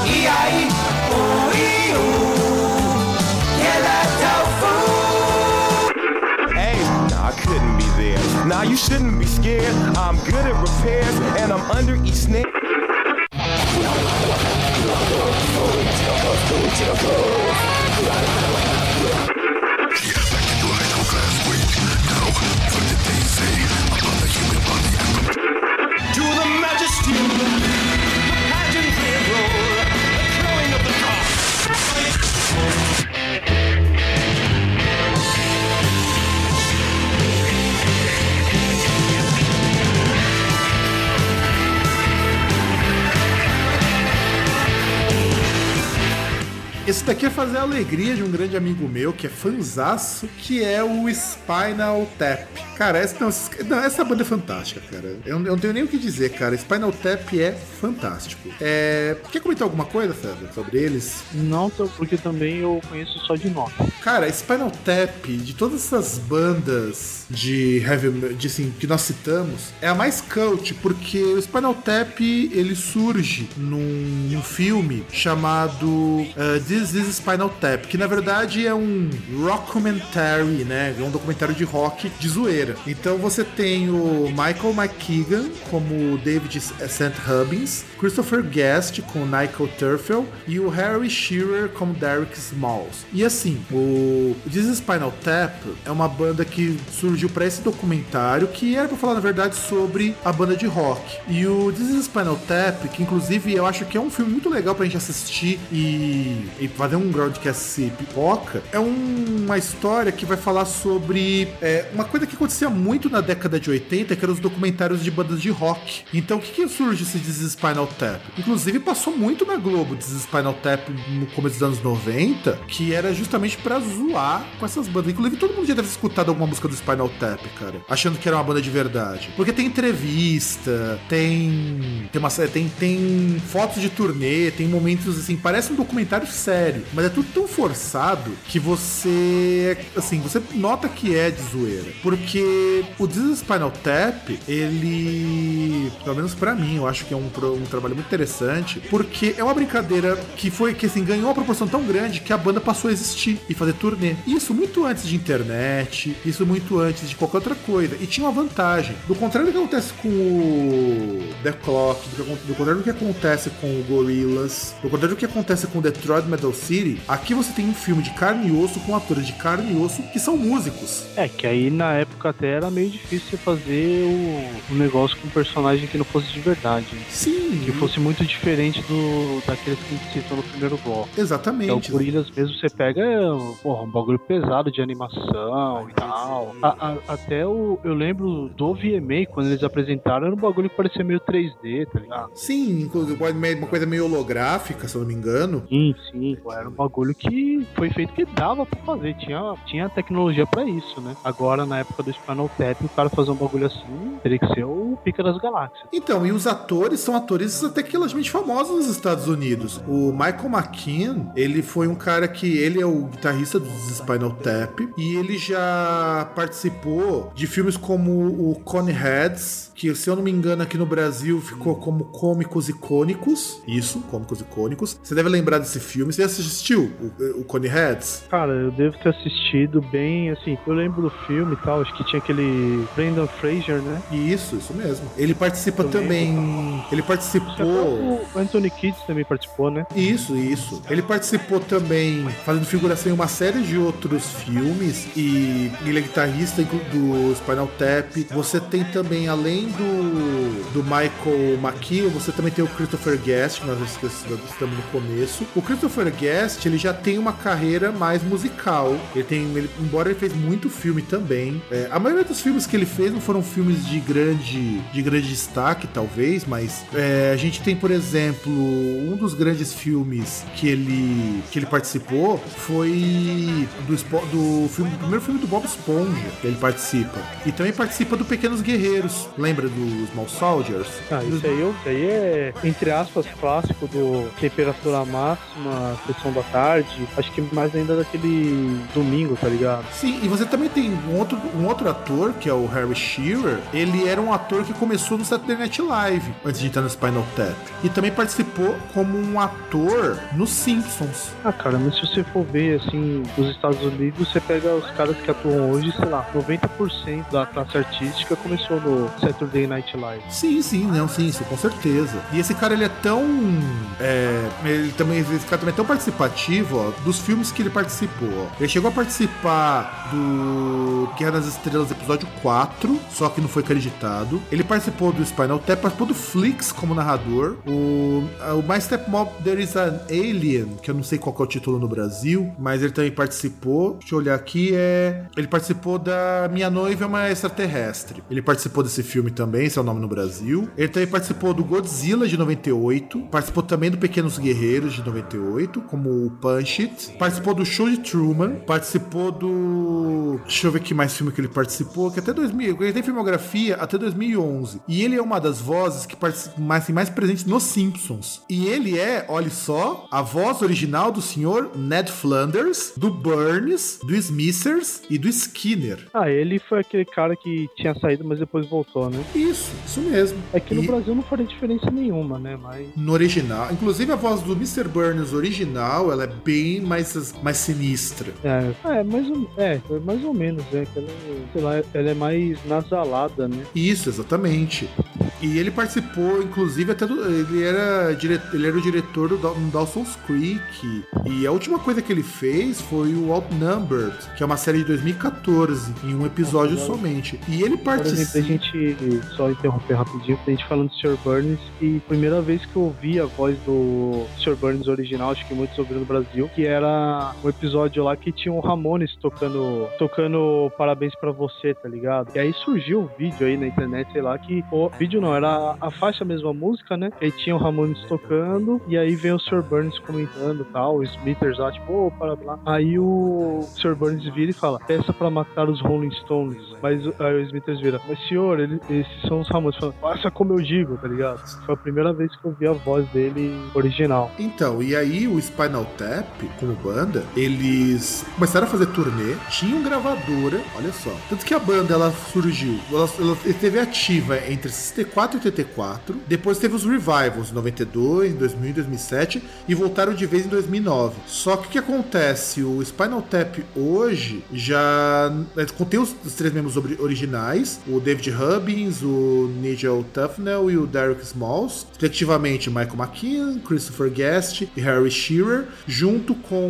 E aí, o e be there. Nah, you shouldn't be scared. I'm good at repairs and I'm under each snare. Back into high school class, waiting now for the day say upon the human body. Esse daqui é fazer a alegria de um grande amigo meu, que é fanzaço, que é o Spinal Tap. Cara, essa, não, essa- não, essa banda é fantástica, cara. Eu, eu não tenho nem o que dizer, cara. Spinal Tap é fantástico. É, quer comentar alguma coisa, César, sobre eles? Não, porque também eu conheço só de nome. Cara, Spinal Tap, de todas essas bandas de heavy de, assim, que nós citamos, é a mais cult, porque o Spinal Tap ele surge num, num filme chamado uh, This is Spinal Tap, que na verdade é um rockumentary, né? É um documentário de rock de zoeira. Então você tem o Michael McKeegan como David St. Hubbins, Christopher Guest com Michael Turfel e o Harry Shearer como Derek Smalls. E assim, o This is Spinal Tap é uma banda que surgiu para esse documentário que era para falar na verdade sobre a banda de rock. E o This is Spinal Tap, que inclusive eu acho que é um filme muito legal pra gente assistir e, e fazer um broadcast pipoca, é um- uma história que vai falar sobre é, uma coisa que acontecia muito na década de 80, que eram os documentários de bandas de rock. Então, o que, que surge This is Spinal Tap? Inclusive, passou muito na Globo is Spinal Tap no começo dos anos 90, que era justamente pra zoar com essas bandas. Inclusive, todo mundo já deve ter escutado alguma música do Spinal Tap, cara, achando que era uma banda de verdade. Porque tem entrevista, tem tem, uma, tem, tem fotos de turnê, tem momentos assim, parece um documentário sério, mas é tudo tão forçado que você, assim, você nota que é de zoeira. Porque o This is Spinal Tap, ele, pelo menos pra mim, eu acho que é um, um trabalho muito interessante, porque é uma brincadeira que foi que assim ganhou uma proporção tão grande que a banda passou a existir e fazer turnê. Isso muito antes de internet, isso muito antes de qualquer outra coisa. E tinha uma vantagem. Do contrário do que acontece com o The Clock, do, que do contrário do que acontece com o Gorillaz, do contrário do que acontece com o Detroit Metal City, aqui você tem um filme de carne e osso com atores de carne e osso que são músicos. É, que aí na época até era meio difícil você fazer o, o negócio com um personagem que não fosse de verdade. Sim, Que fosse muito diferente do daqueles que a gente citou no primeiro bloco. É o exatamente. Gorillaz mesmo, você pega porra, um bagulho pesado de animação e tal. A- a- até o. Eu lembro do VMA, quando eles apresentaram, era um bagulho que parecia meio 3D, tá ligado? Sim, inclusive uma coisa meio holográfica, se eu não me engano. Sim, sim. Pô, Era um bagulho que foi feito que dava pra fazer. Tinha, tinha tecnologia pra isso, né? Agora, na época do Spinal Tap, o cara fazer um bagulho assim teria que ser o pica das galáxias. Então, e os atores são atores até que relativamente famosos nos Estados Unidos. O Michael McKean, ele foi um cara que ele é o guitarrista dos Spinal Tap e ele já participou de filmes como o Coneheads, que se eu não me engano aqui no Brasil ficou como Cômicos Icônicos. Isso, Cômicos Icônicos. Você deve lembrar desse filme. Você assistiu o, o Coneheads? Cara, eu devo ter assistido bem, assim, eu lembro do filme e tal, acho que tinha aquele Brendan Fraser, né? Isso, isso mesmo. Ele participa Eu também. Ele Até participou. O Anthony Kidd também participou, né? Isso, isso. Ele participou também fazendo figuração em uma série de outros filmes e ele é guitarrista do Spinal Tap. Você tem também, além do, do Michael McKean, você também tem o Christopher Guest, que nós esquecemos- estamos no começo. O Christopher Guest, ele já tem uma carreira mais musical. Ele tem, ele- embora ele fez muito filme também. É, a maioria dos filmes que ele fez não foram filmes de grande, de grande destaque, talvez, mas é, a gente tem, por exemplo, um dos grandes filmes que ele, que ele participou foi do, do, filme, do primeiro filme do Bob Esponja, que ele participa. E também participa do Pequenos Guerreiros. Lembra dos Small Soldiers? Ah, isso aí, isso aí é, entre aspas, clássico do Temperatura Máxima, Sessão da Tarde. Acho que mais ainda daquele domingo, tá ligado? Sim, e você também tem um outro, um outro ator, que é o Harry Shearer. Ele era um ator que começou no Saturday Night Live, antes de entrar no Spinal Tap. E também participou como um ator nos Simpsons. Ah, cara, mas se você for ver, assim, os Estados Unidos, você pega os caras que atuam hoje, sei lá, 90% da classe artística começou no Saturday Night Live. Sim, sim, não, sim, isso com certeza. E esse cara, ele é tão. é, ele também, esse cara também é tão participativo, ó, dos filmes que ele participou. ó. Ele chegou a participar do Guerra das Estrelas, episódio 4, só que não foi acreditado. Ele participou do Spinal Tap, participou do Flix como narrador. O, o My Stepmom There is an Alien, que eu não sei qual é o título no Brasil, mas ele também participou. Deixa eu olhar aqui, é. Ele participou da Minha Noiva é uma Extraterrestre. Ele participou desse filme também, esse é o nome no Brasil. Ele também participou do Godzilla de 98, participou também do Pequenos Guerreiros de 98, como o Punch It. Participou do Show de Truman, participou do. Deixa eu ver que mais filme que ele participou, que até 2000. Ele tem filmografia até 2011. E ele é uma das vozes que participa mais, mais presentes nos Simpsons. E ele é, olha só, a voz original do senhor Ned Flanders, do Burns, do Smithers e do Skinner. Ah, ele foi aquele cara que tinha saído, mas depois voltou, né? Isso, isso mesmo. É que no E- Brasil não faria diferença nenhuma, né? Mas. No original. Inclusive a voz do Mr. Burns original, ela é bem mais, mais sinistra. É, é, mais ou, é, mais ou menos, é. Ela, sei lá, ela é mais nasalada, né? Isso, exatamente. E ele participou, inclusive, até do. Ele era, dire, ele era o diretor do Daw- Dawson's Creek. E a última coisa que ele fez foi o Outnumbered, que é uma série de 2014, em um episódio somente. E ele exemplo, a gente, só interromper rapidinho, a gente falando do Sr. Burns, e primeira vez que eu ouvi a voz do Sr. Burns original, acho que muitos ouviram no Brasil, que era um episódio lá que tinha o Ramones tocando, tocando Parabéns pra Você, tá ligado? E aí surgiu um vídeo aí na internet, sei lá, que, o vídeo não, era a, faixa mesmo, a música, né? Aí tinha o Ramones tocando, e aí vem o Sr. Burns comentando tal, o Smithers lá, tipo, ô, para lá. Aí o Sr. Burns vira e fala, peça pra matar os Rolling Stones. Mas aí o Smithers vira, mas senhor, ele- esses são os Ramones. Fala, faça como eu digo, tá ligado? Foi a primeira vez que eu vi a voz dele original. Então, e aí o Spinal Tap, como banda, eles começaram a fazer turnê, tinham gravadora, olha só. Tanto que a banda ela surgiu, ela, ela esteve ativa entre 64 e 84, depois teve os revivals, 92, 2000 e 2007, e voltaram de vez em 2009. Só que o que acontece? O Spinal Tap hoje já é, contém os, os três membros ori- originais, o David Hubbins, o Nigel Tufnell e o Derek Smalls, respectivamente Michael McKean, Christopher Guest e Harry Shearer, junto com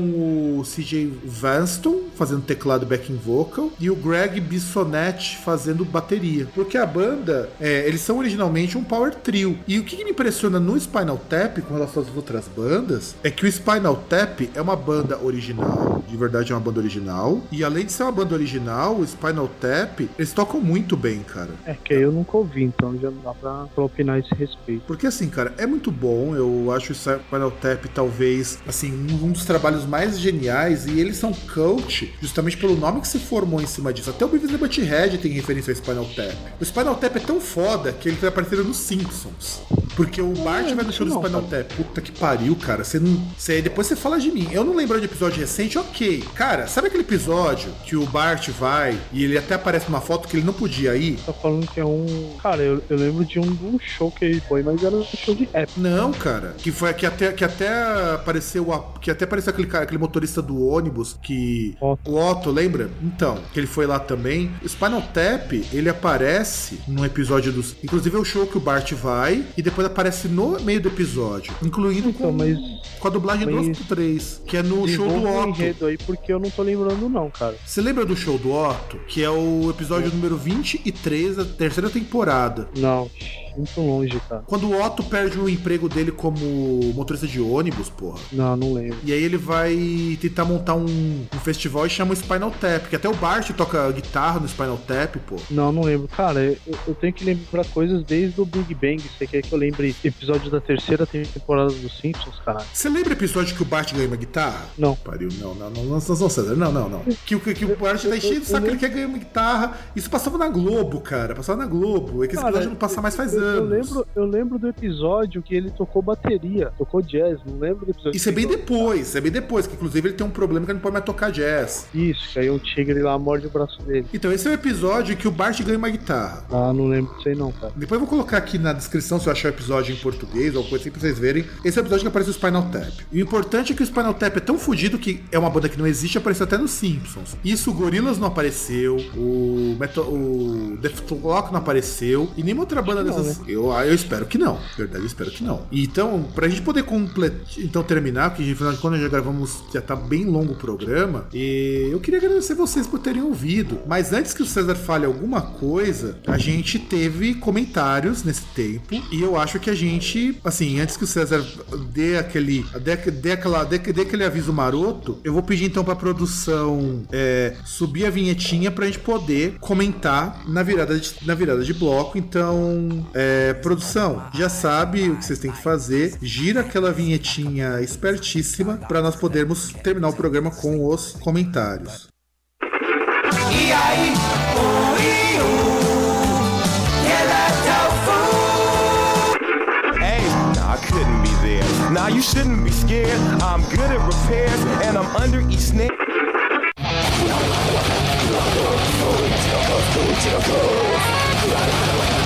o CJ Vanston fazendo teclado backing vocal e o Greg Bissonette fazendo bateria. Porque a banda, é, eles são originalmente um power trio. E o que, me impressiona no Spinal Tap com relação às outras bandas é que o Spinal Tap é uma banda original, de verdade é uma banda original. E além de ser uma banda original, o Spinal Tap, eles tocam muito bem, cara. É que aí eu nunca ouvi, então já não dá pra, pra opinar a esse respeito. Porque assim, cara, é muito bom. Eu acho o Spinal Tap talvez assim um dos trabalhos mais geniais e eles são cult justamente pelo nome que se formou em cima disso. Até o Beavis Butthead tem referência ao Spinal Tap. O Spinal Tap é tão foda que ele vai aparecer nos Simpsons. Porque o Bart vai no show do Spinal Tap. Puta que pariu, cara. Você não. Você, depois você fala de mim. Eu não lembro de episódio recente, ok. Cara, sabe aquele episódio que o Bart vai e ele até aparece numa foto que ele não podia ir? Tá falando que é um. Cara, eu, eu lembro de um, um show que ele foi, mas era um show de rap. Não, cara. Que foi que até, que até apareceu a- que até apareceu aquele cara, aquele motorista do ônibus que Otto. o Otto, lembra? Então, que ele foi lá também. O Spinal Tap, ele aparece num episódio dos, inclusive é o show que o Bart vai e depois aparece no meio do episódio, incluindo Então, com, mas com a dublagem mas- 2 3, que é no show do um Otto. enredo aí porque eu não tô lembrando, não, cara. Você lembra do show do Otto? Que é o episódio número 23 da terceira temporada. Não, muito longe, cara. Quando o Otto perde o emprego dele como motorista de ônibus, porra. Não, não lembro. E aí ele vai tentar montar um, um festival e chama o Spinal Tap, que até o Bart toca guitarra no Spinal Tap, pô. Não, não lembro. Cara, eu, eu tenho que lembrar coisas desde o Big Bang. Você quer que eu lembre episódios da terceira temporada dos Simpsons, caralho? Você lembra o episódio que o Bart ganha uma guitarra? Não. Pariu, não, não, não, não, não, César, não, não, não. Que, o- que, que o Bart tá enchendo o saco, ele quer ganhar uma guitarra. Isso passava na Globo, cara, passava na Globo. É que esse Cara, episódio não passa mais faz eu, eu anos. lembro, eu lembro do episódio que ele tocou bateria, tocou jazz, não lembro do episódio. Isso é bem depois, é bem depois, que inclusive ele tem um problema que ele não pode mais tocar jazz. Isso, que aí um tigre lá morde o braço dele. Então esse é o episódio que o Bart ganha uma guitarra. Ah, não lembro disso aí não, cara. Depois eu vou colocar aqui na descrição se eu achar o episódio em português ou coisa assim pra vocês verem. Esse é o episódio que aparece o Spinal Tap. E o importante é que o Spinal Tap é tão fodido que é uma banda que não existe, apareceu até nos Simpsons. Isso o Gorillaz não apareceu, o, Metal, o Deathlock não apareceu, e nenhuma outra banda que não, dessas. Eu, eu espero que não. Verdade, eu espero que não. Então, pra gente poder completar, então terminar, porque afinal de contas já gravamos, já tá bem longo o programa, e eu queria agradecer vocês por terem ouvido. Mas antes que o César fale alguma coisa, a gente teve comentários nesse tempo, e eu acho que a gente, assim, antes que o César dê aquele, dê, dê aquela, dê, dê aquele aviso maroto, eu vou pedir então pra produção é, subir a vinhetinha pra gente poder comentar na virada de, na virada de bloco. Então, é, produção, já sabe o que vocês têm que fazer. Gira aquela vinhetinha espertíssima pra nós podermos terminar o programa com os comentários. E aí, o o, que é Hey, nah, I couldn't be there. Now you shouldn't be scared. I'm good at repairs and I'm under each snare. To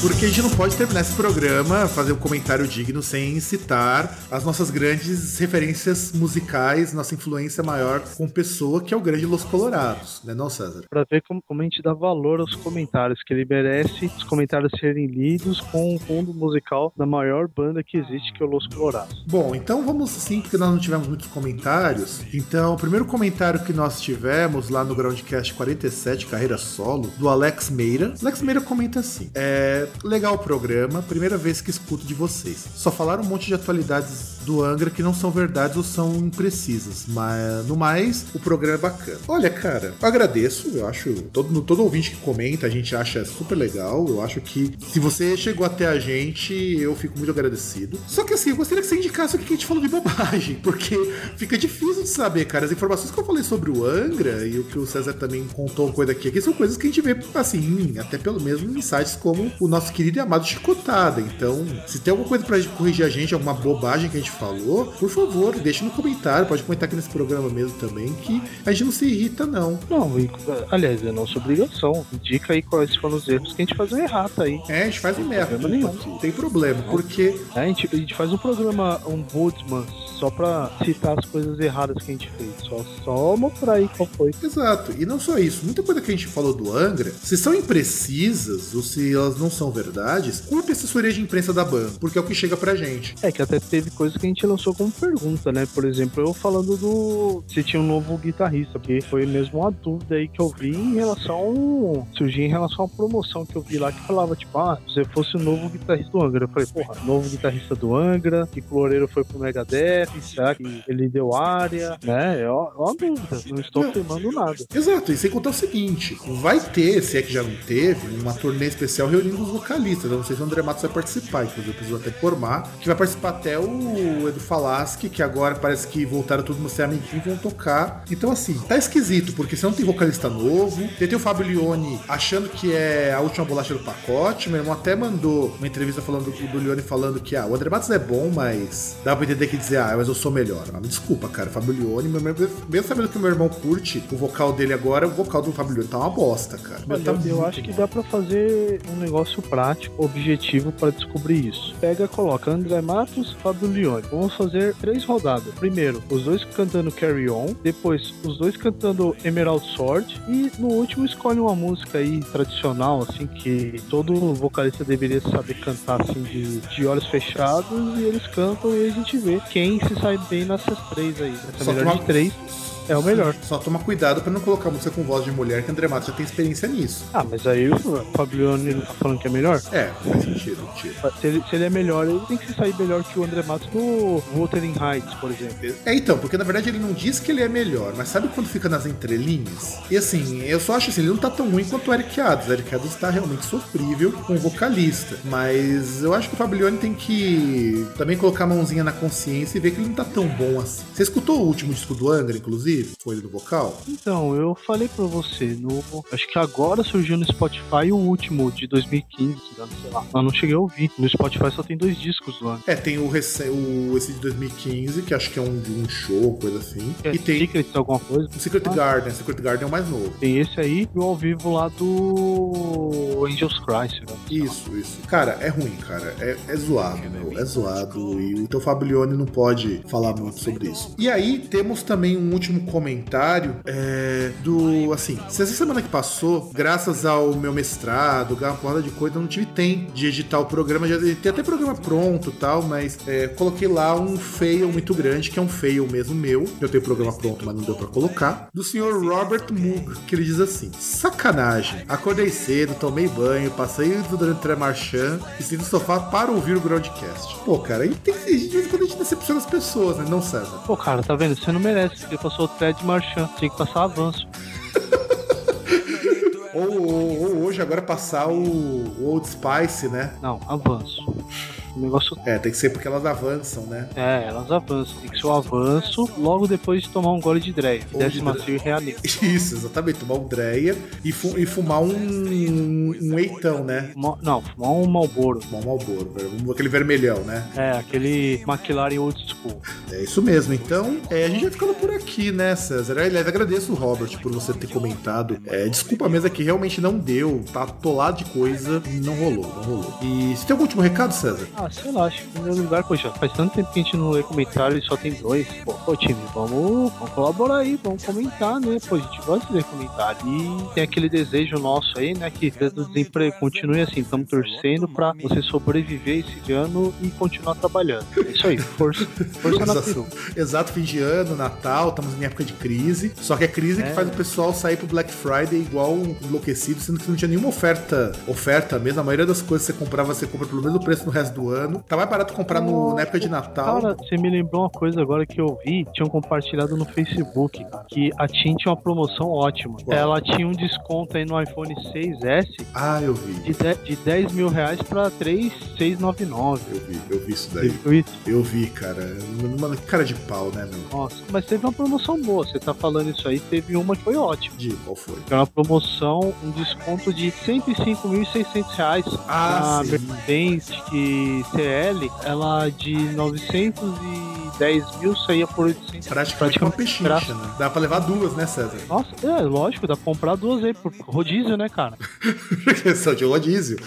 Porque a gente não pode terminar esse programa, fazer um comentário digno sem citar as nossas grandes referências musicais, nossa influência maior com pessoa, que é o grande Los Colorados, né não, César? Pra ver como, como a gente dá valor aos comentários, que ele merece os comentários serem lidos com o fundo musical da maior banda que existe, que é o Los Colorados. Bom, então vamos sim, porque nós não tivemos muitos comentários. Então, o primeiro comentário que nós tivemos lá no Groundcast 47, carreira solo, do Alex Meira. Alex Meira comenta assim: É legal o programa, primeira vez que escuto de vocês. Só falaram um monte de atualidades do Angra que não são verdades ou são imprecisas, mas no mais, o programa é bacana. Olha, cara, eu agradeço, eu acho, todo, todo ouvinte que comenta, a gente acha super legal. Eu acho que se você chegou até a gente, eu fico muito agradecido. Só que assim, eu gostaria que você indicasse o que a gente falou de bobagem, [LAUGHS] porque fica difícil de saber, cara. As informações que eu falei sobre o Angra e o que o César também contou coisa aqui, aqui são coisas que a gente vê, assim, até pelo mesmo em sites como o nosso querido e amado Chicotada. Então, se tem alguma coisa pra corrigir a gente, alguma bobagem que a gente falou, por favor, deixe no comentário. Pode comentar aqui nesse programa mesmo também, que a gente não se irrita, não. Não, e, aliás, é nossa obrigação. Indica aí quais foram os erros que a gente faz errata aí. É, a gente faz um merda. problema. Não tem problema, porque A gente, a gente faz um programa, um Bootsman, só pra citar as coisas erradas que a gente fez. Só, só mostrar aí qual foi. Exato, e não só isso, muita coisa que a gente falou do Angra, se são imprecisas ou se elas não são verdades, culpe a assessoria de imprensa da banda, porque é o que chega pra gente. É que até teve coisas que a gente lançou como pergunta, né? Por exemplo, eu falando do. Se tinha um novo guitarrista, porque foi mesmo uma dúvida aí que eu vi em relação. Surgiu em relação à promoção que eu vi lá que falava, tipo, ah, se você fosse o novo guitarrista do Angra. Eu falei, porra, novo guitarrista do Angra, que Floreiro foi pro Megadeth, será que ele deu área? Né? É uma é dúvida, não estou Não. nada. Exato, e sem contar o seguinte: vai ter, se é que já não teve, uma turnê especial reunindo os vocalistas. Eu não sei se o André Matos vai participar, inclusive eu preciso até informar, que vai participar até o Edu Falaschi, que agora parece que voltaram todos a ser amiguinhos e vão tocar. Então, assim, tá esquisito, porque você não tem vocalista novo, tem, tem o Fábio Lione achando que é a última bolacha do pacote. Meu irmão até mandou uma entrevista falando do Lione falando que ah, o André Matos é bom, mas dá pra entender que dizer, ah, mas eu sou melhor. Ah, me desculpa, cara, Fábio Lione, meu- meu- mesmo sabendo que o meu irmão curte o vocal dele agora, o vocal do Fábio Lione tá uma bosta, cara. Olha, tá eu, acho que bom. dá pra fazer um negócio prático, objetivo para descobrir isso. Pega, coloca André Matos, Fábio Leone. Vamos fazer três rodadas. Primeiro, os dois cantando Carry On, depois os dois cantando Emerald Sword e no último escolhe uma música aí tradicional, assim que todo vocalista deveria saber cantar assim de, de olhos fechados e eles cantam e a gente vê quem se sai bem nessas três aí. Essa Só melhor de três é o melhor. Só toma cuidado pra não colocar música com voz de mulher, que o André Matos já tem experiência nisso. Ah, mas aí o não tá falando que é melhor? É, faz sentido, tira. Se ele, se ele é melhor, ele tem que se sair melhor que o André Matos no Wuthering Heights, por exemplo. É, então, porque na verdade ele não diz que ele é melhor, mas sabe quando fica nas entrelinhas? E assim, eu só acho assim, ele não tá tão ruim quanto o Eric Adams. O Eric Adams tá realmente sofrível com o vocalista. Mas eu acho que o Fablione tem que também colocar a mãozinha na consciência e ver que ele não tá tão bom assim. Você escutou o último disco do Angra, inclusive? Foi ele do vocal? Então, eu falei pra você, no, acho que agora surgiu no Spotify o último de 2015, se não me engano, sei lá. Mas não cheguei a ouvir. No Spotify só tem dois discos ano. É, tem o, rece- o esse de 2015, que acho que é um de um show, coisa assim. É E tem Secrets, alguma coisa. o Secret Ah. Garden. Secret Garden é o mais novo. Tem esse aí e o ao vivo lá do Angels Christ. Né? Isso, isso. Cara, é ruim, cara. É, é zoado, meu. É zoado. E o teu Fablione não pode falar muito sobre isso. E aí, temos também um último comentário é, do. Assim, se essa semana que passou, graças ao meu mestrado, uma porrada de coisa, eu não tive tempo de editar o programa. Já tem até programa pronto tal, mas é, coloquei lá um fail muito grande, que é um fail mesmo meu. Eu tenho programa pronto, mas não deu pra colocar. Do senhor Robert Moog, que ele diz assim: Sacanagem. Acordei cedo, tomei banho, passei durante o Tremarchand e sentei no sofá para ouvir o Groundcast. Pô, cara, aí tem que. Em quando a gente decepciona as pessoas, né? Não, César. Pô, cara, tá vendo? Você não merece. Você passou Thread Marchand. Tem que passar avanço. Ou, ou- ou hoje agora passar o, o Old Spice, né? Não, avanço. O negócio É, tem que ser porque elas avançam, né? É, elas avançam. Tem que ser o avanço logo depois de tomar um gole de dreia. Ou de e reanima. Isso, exatamente. Tomar um Dreia e, fu- e fumar um, um eitão, né? Fumar- Não, fumar um Malboro. Fumar um Malboro, velho. aquele vermelhão, né? É, aquele McLaren Old School. É isso mesmo. Então, é, a gente vai ficando por aqui, né, César? Aliás, agradeço o Robert por você ter comentado. É, desculpa mesmo é que realmente não deu, tá atolado de coisa, não rolou, não rolou. E você tem algum último recado, César? Ah, sei lá, acho que em primeiro lugar, poxa, faz tanto tempo que a gente não lê comentário e só tem dois. Pô, pô, time, vamos, vamos colaborar aí, vamos comentar, né? Pô, a gente gosta de ler comentário. E tem aquele desejo nosso aí, né? Que o desemprego continue assim, estamos torcendo pra você sobreviver esse ano e continuar trabalhando. Isso aí, força, força na Exato. Exato, fim de ano, Natal, estamos em época de crise. Só que é crise que É. faz o pessoal sair pro Black Friday igual enlouquecido, sendo que não tinha nenhuma oferta. Oferta mesmo. A maioria das coisas que você comprava, você compra pelo mesmo preço no resto do ano. Tá mais barato comprar no- na época de Natal. Cara, você me lembrou uma coisa agora que eu vi, tinham compartilhado no Facebook, que a TIM tinha uma promoção ótima. Qual? Ela tinha um desconto aí no iPhone 6S ah, eu vi. de, de, de 10 mil reais pra 3,699. Eu vi, eu vi isso daí. Viu isso? Eu vi, cara. Mano, cara de pau, né, meu? Nossa, mas teve uma promoção boa. Você tá falando isso aí, teve uma que foi ótima. De qual foi? Foi uma promoção, um desconto de 105.600 reais. Ah, a. Mercedes CL, ela de 910 mil saía por 800. Praticamente uma pechincha, né? Dá pra levar duas, né, César? Nossa, é lógico, dá pra comprar duas aí por rodízio, né, cara? [LAUGHS] Questão de rodízio.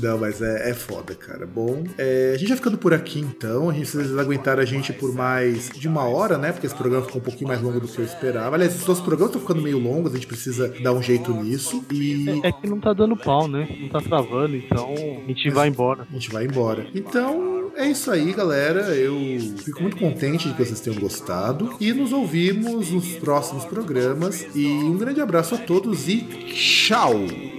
Não, mas é, é foda, cara. Bom, é, a gente vai ficando por aqui então. A gente vocês aguentaram a gente por mais de uma hora, né? Porque esse programa ficou um pouquinho mais longo do que eu esperava. Aliás, os nossos programas estão ficando meio longos, a gente precisa dar um jeito nisso. E É, é que não tá dando pau, né? Não tá travando, então a gente vai embora. a gente vai embora. Então, é isso aí, galera. Eu fico muito contente de que vocês tenham gostado. E nos ouvimos nos próximos programas. E um grande abraço a todos e tchau!